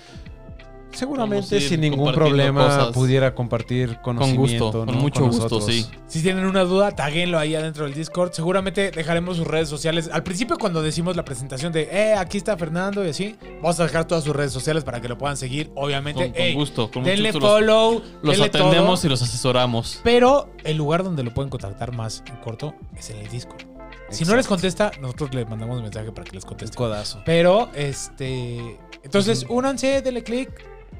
Speaker 2: seguramente sin ningún problema pudiera compartir
Speaker 4: Con
Speaker 2: conocimiento.
Speaker 4: gusto, con mucho gusto, sí.
Speaker 3: Si tienen una duda, taguenlo ahí adentro del Discord. Seguramente dejaremos sus redes sociales. Al principio, cuando decimos la presentación de, eh, aquí está Fernando y así, vamos a dejar todas sus redes sociales para que lo puedan seguir. Obviamente,
Speaker 4: Con, con gusto, con mucho
Speaker 3: denle
Speaker 4: gusto. Los,
Speaker 3: follow,
Speaker 4: los
Speaker 3: denle
Speaker 4: atendemos
Speaker 3: todo.
Speaker 4: y los asesoramos.
Speaker 3: Pero el lugar donde lo pueden contactar más en corto es en el Discord. Si no les contesta, nosotros le mandamos un mensaje para que les conteste.
Speaker 2: codazo.
Speaker 3: Pero, este. Entonces, únanse, denle click,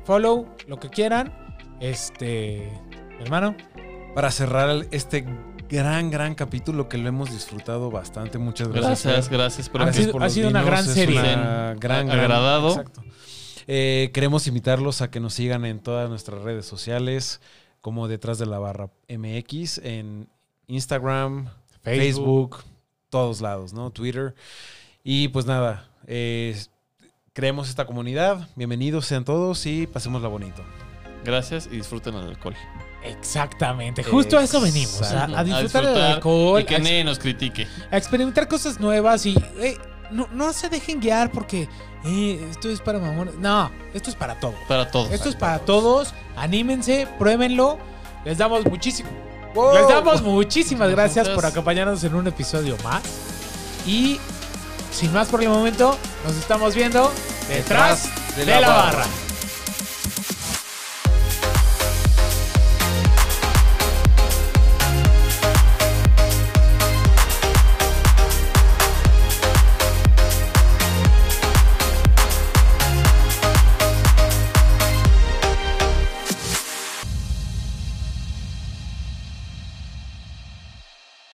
Speaker 3: follow, lo que quieran. Este. Hermano,
Speaker 2: Para cerrar este gran, gran capítulo que lo hemos disfrutado bastante. Muchas gracias.
Speaker 4: Gracias, gracias por
Speaker 3: Ha sido-
Speaker 2: por
Speaker 3: ha sido una gran serie.
Speaker 2: una gran, gran-
Speaker 4: Agradado.
Speaker 2: Exacto. Eh, queremos invitarlos a que nos sigan en todas nuestras redes sociales, como Detrás de la Barra MX, en Instagram, Facebook, todos lados, ¿no? Twitter. Y pues nada, eh, creemos esta comunidad. Bienvenidos sean todos y pasémosla bonito.
Speaker 4: Gracias y disfruten el alcohol.
Speaker 3: Exactamente. Justo a eso venimos. A,
Speaker 2: Exacto.
Speaker 3: a disfrutar del alcohol.
Speaker 4: Y que nadie nos critique.
Speaker 3: a experimentar cosas nuevas y eh, no, no se dejen guiar porque eh, esto es para mamones. No, esto es para todos.
Speaker 4: Para todos.
Speaker 3: Esto es para todos. Anímense, pruébenlo. Les damos muchísimo. Les damos muchísimas gracias por acompañarnos en un episodio más. Y sin más por el momento, nos estamos viendo detrás de la barra.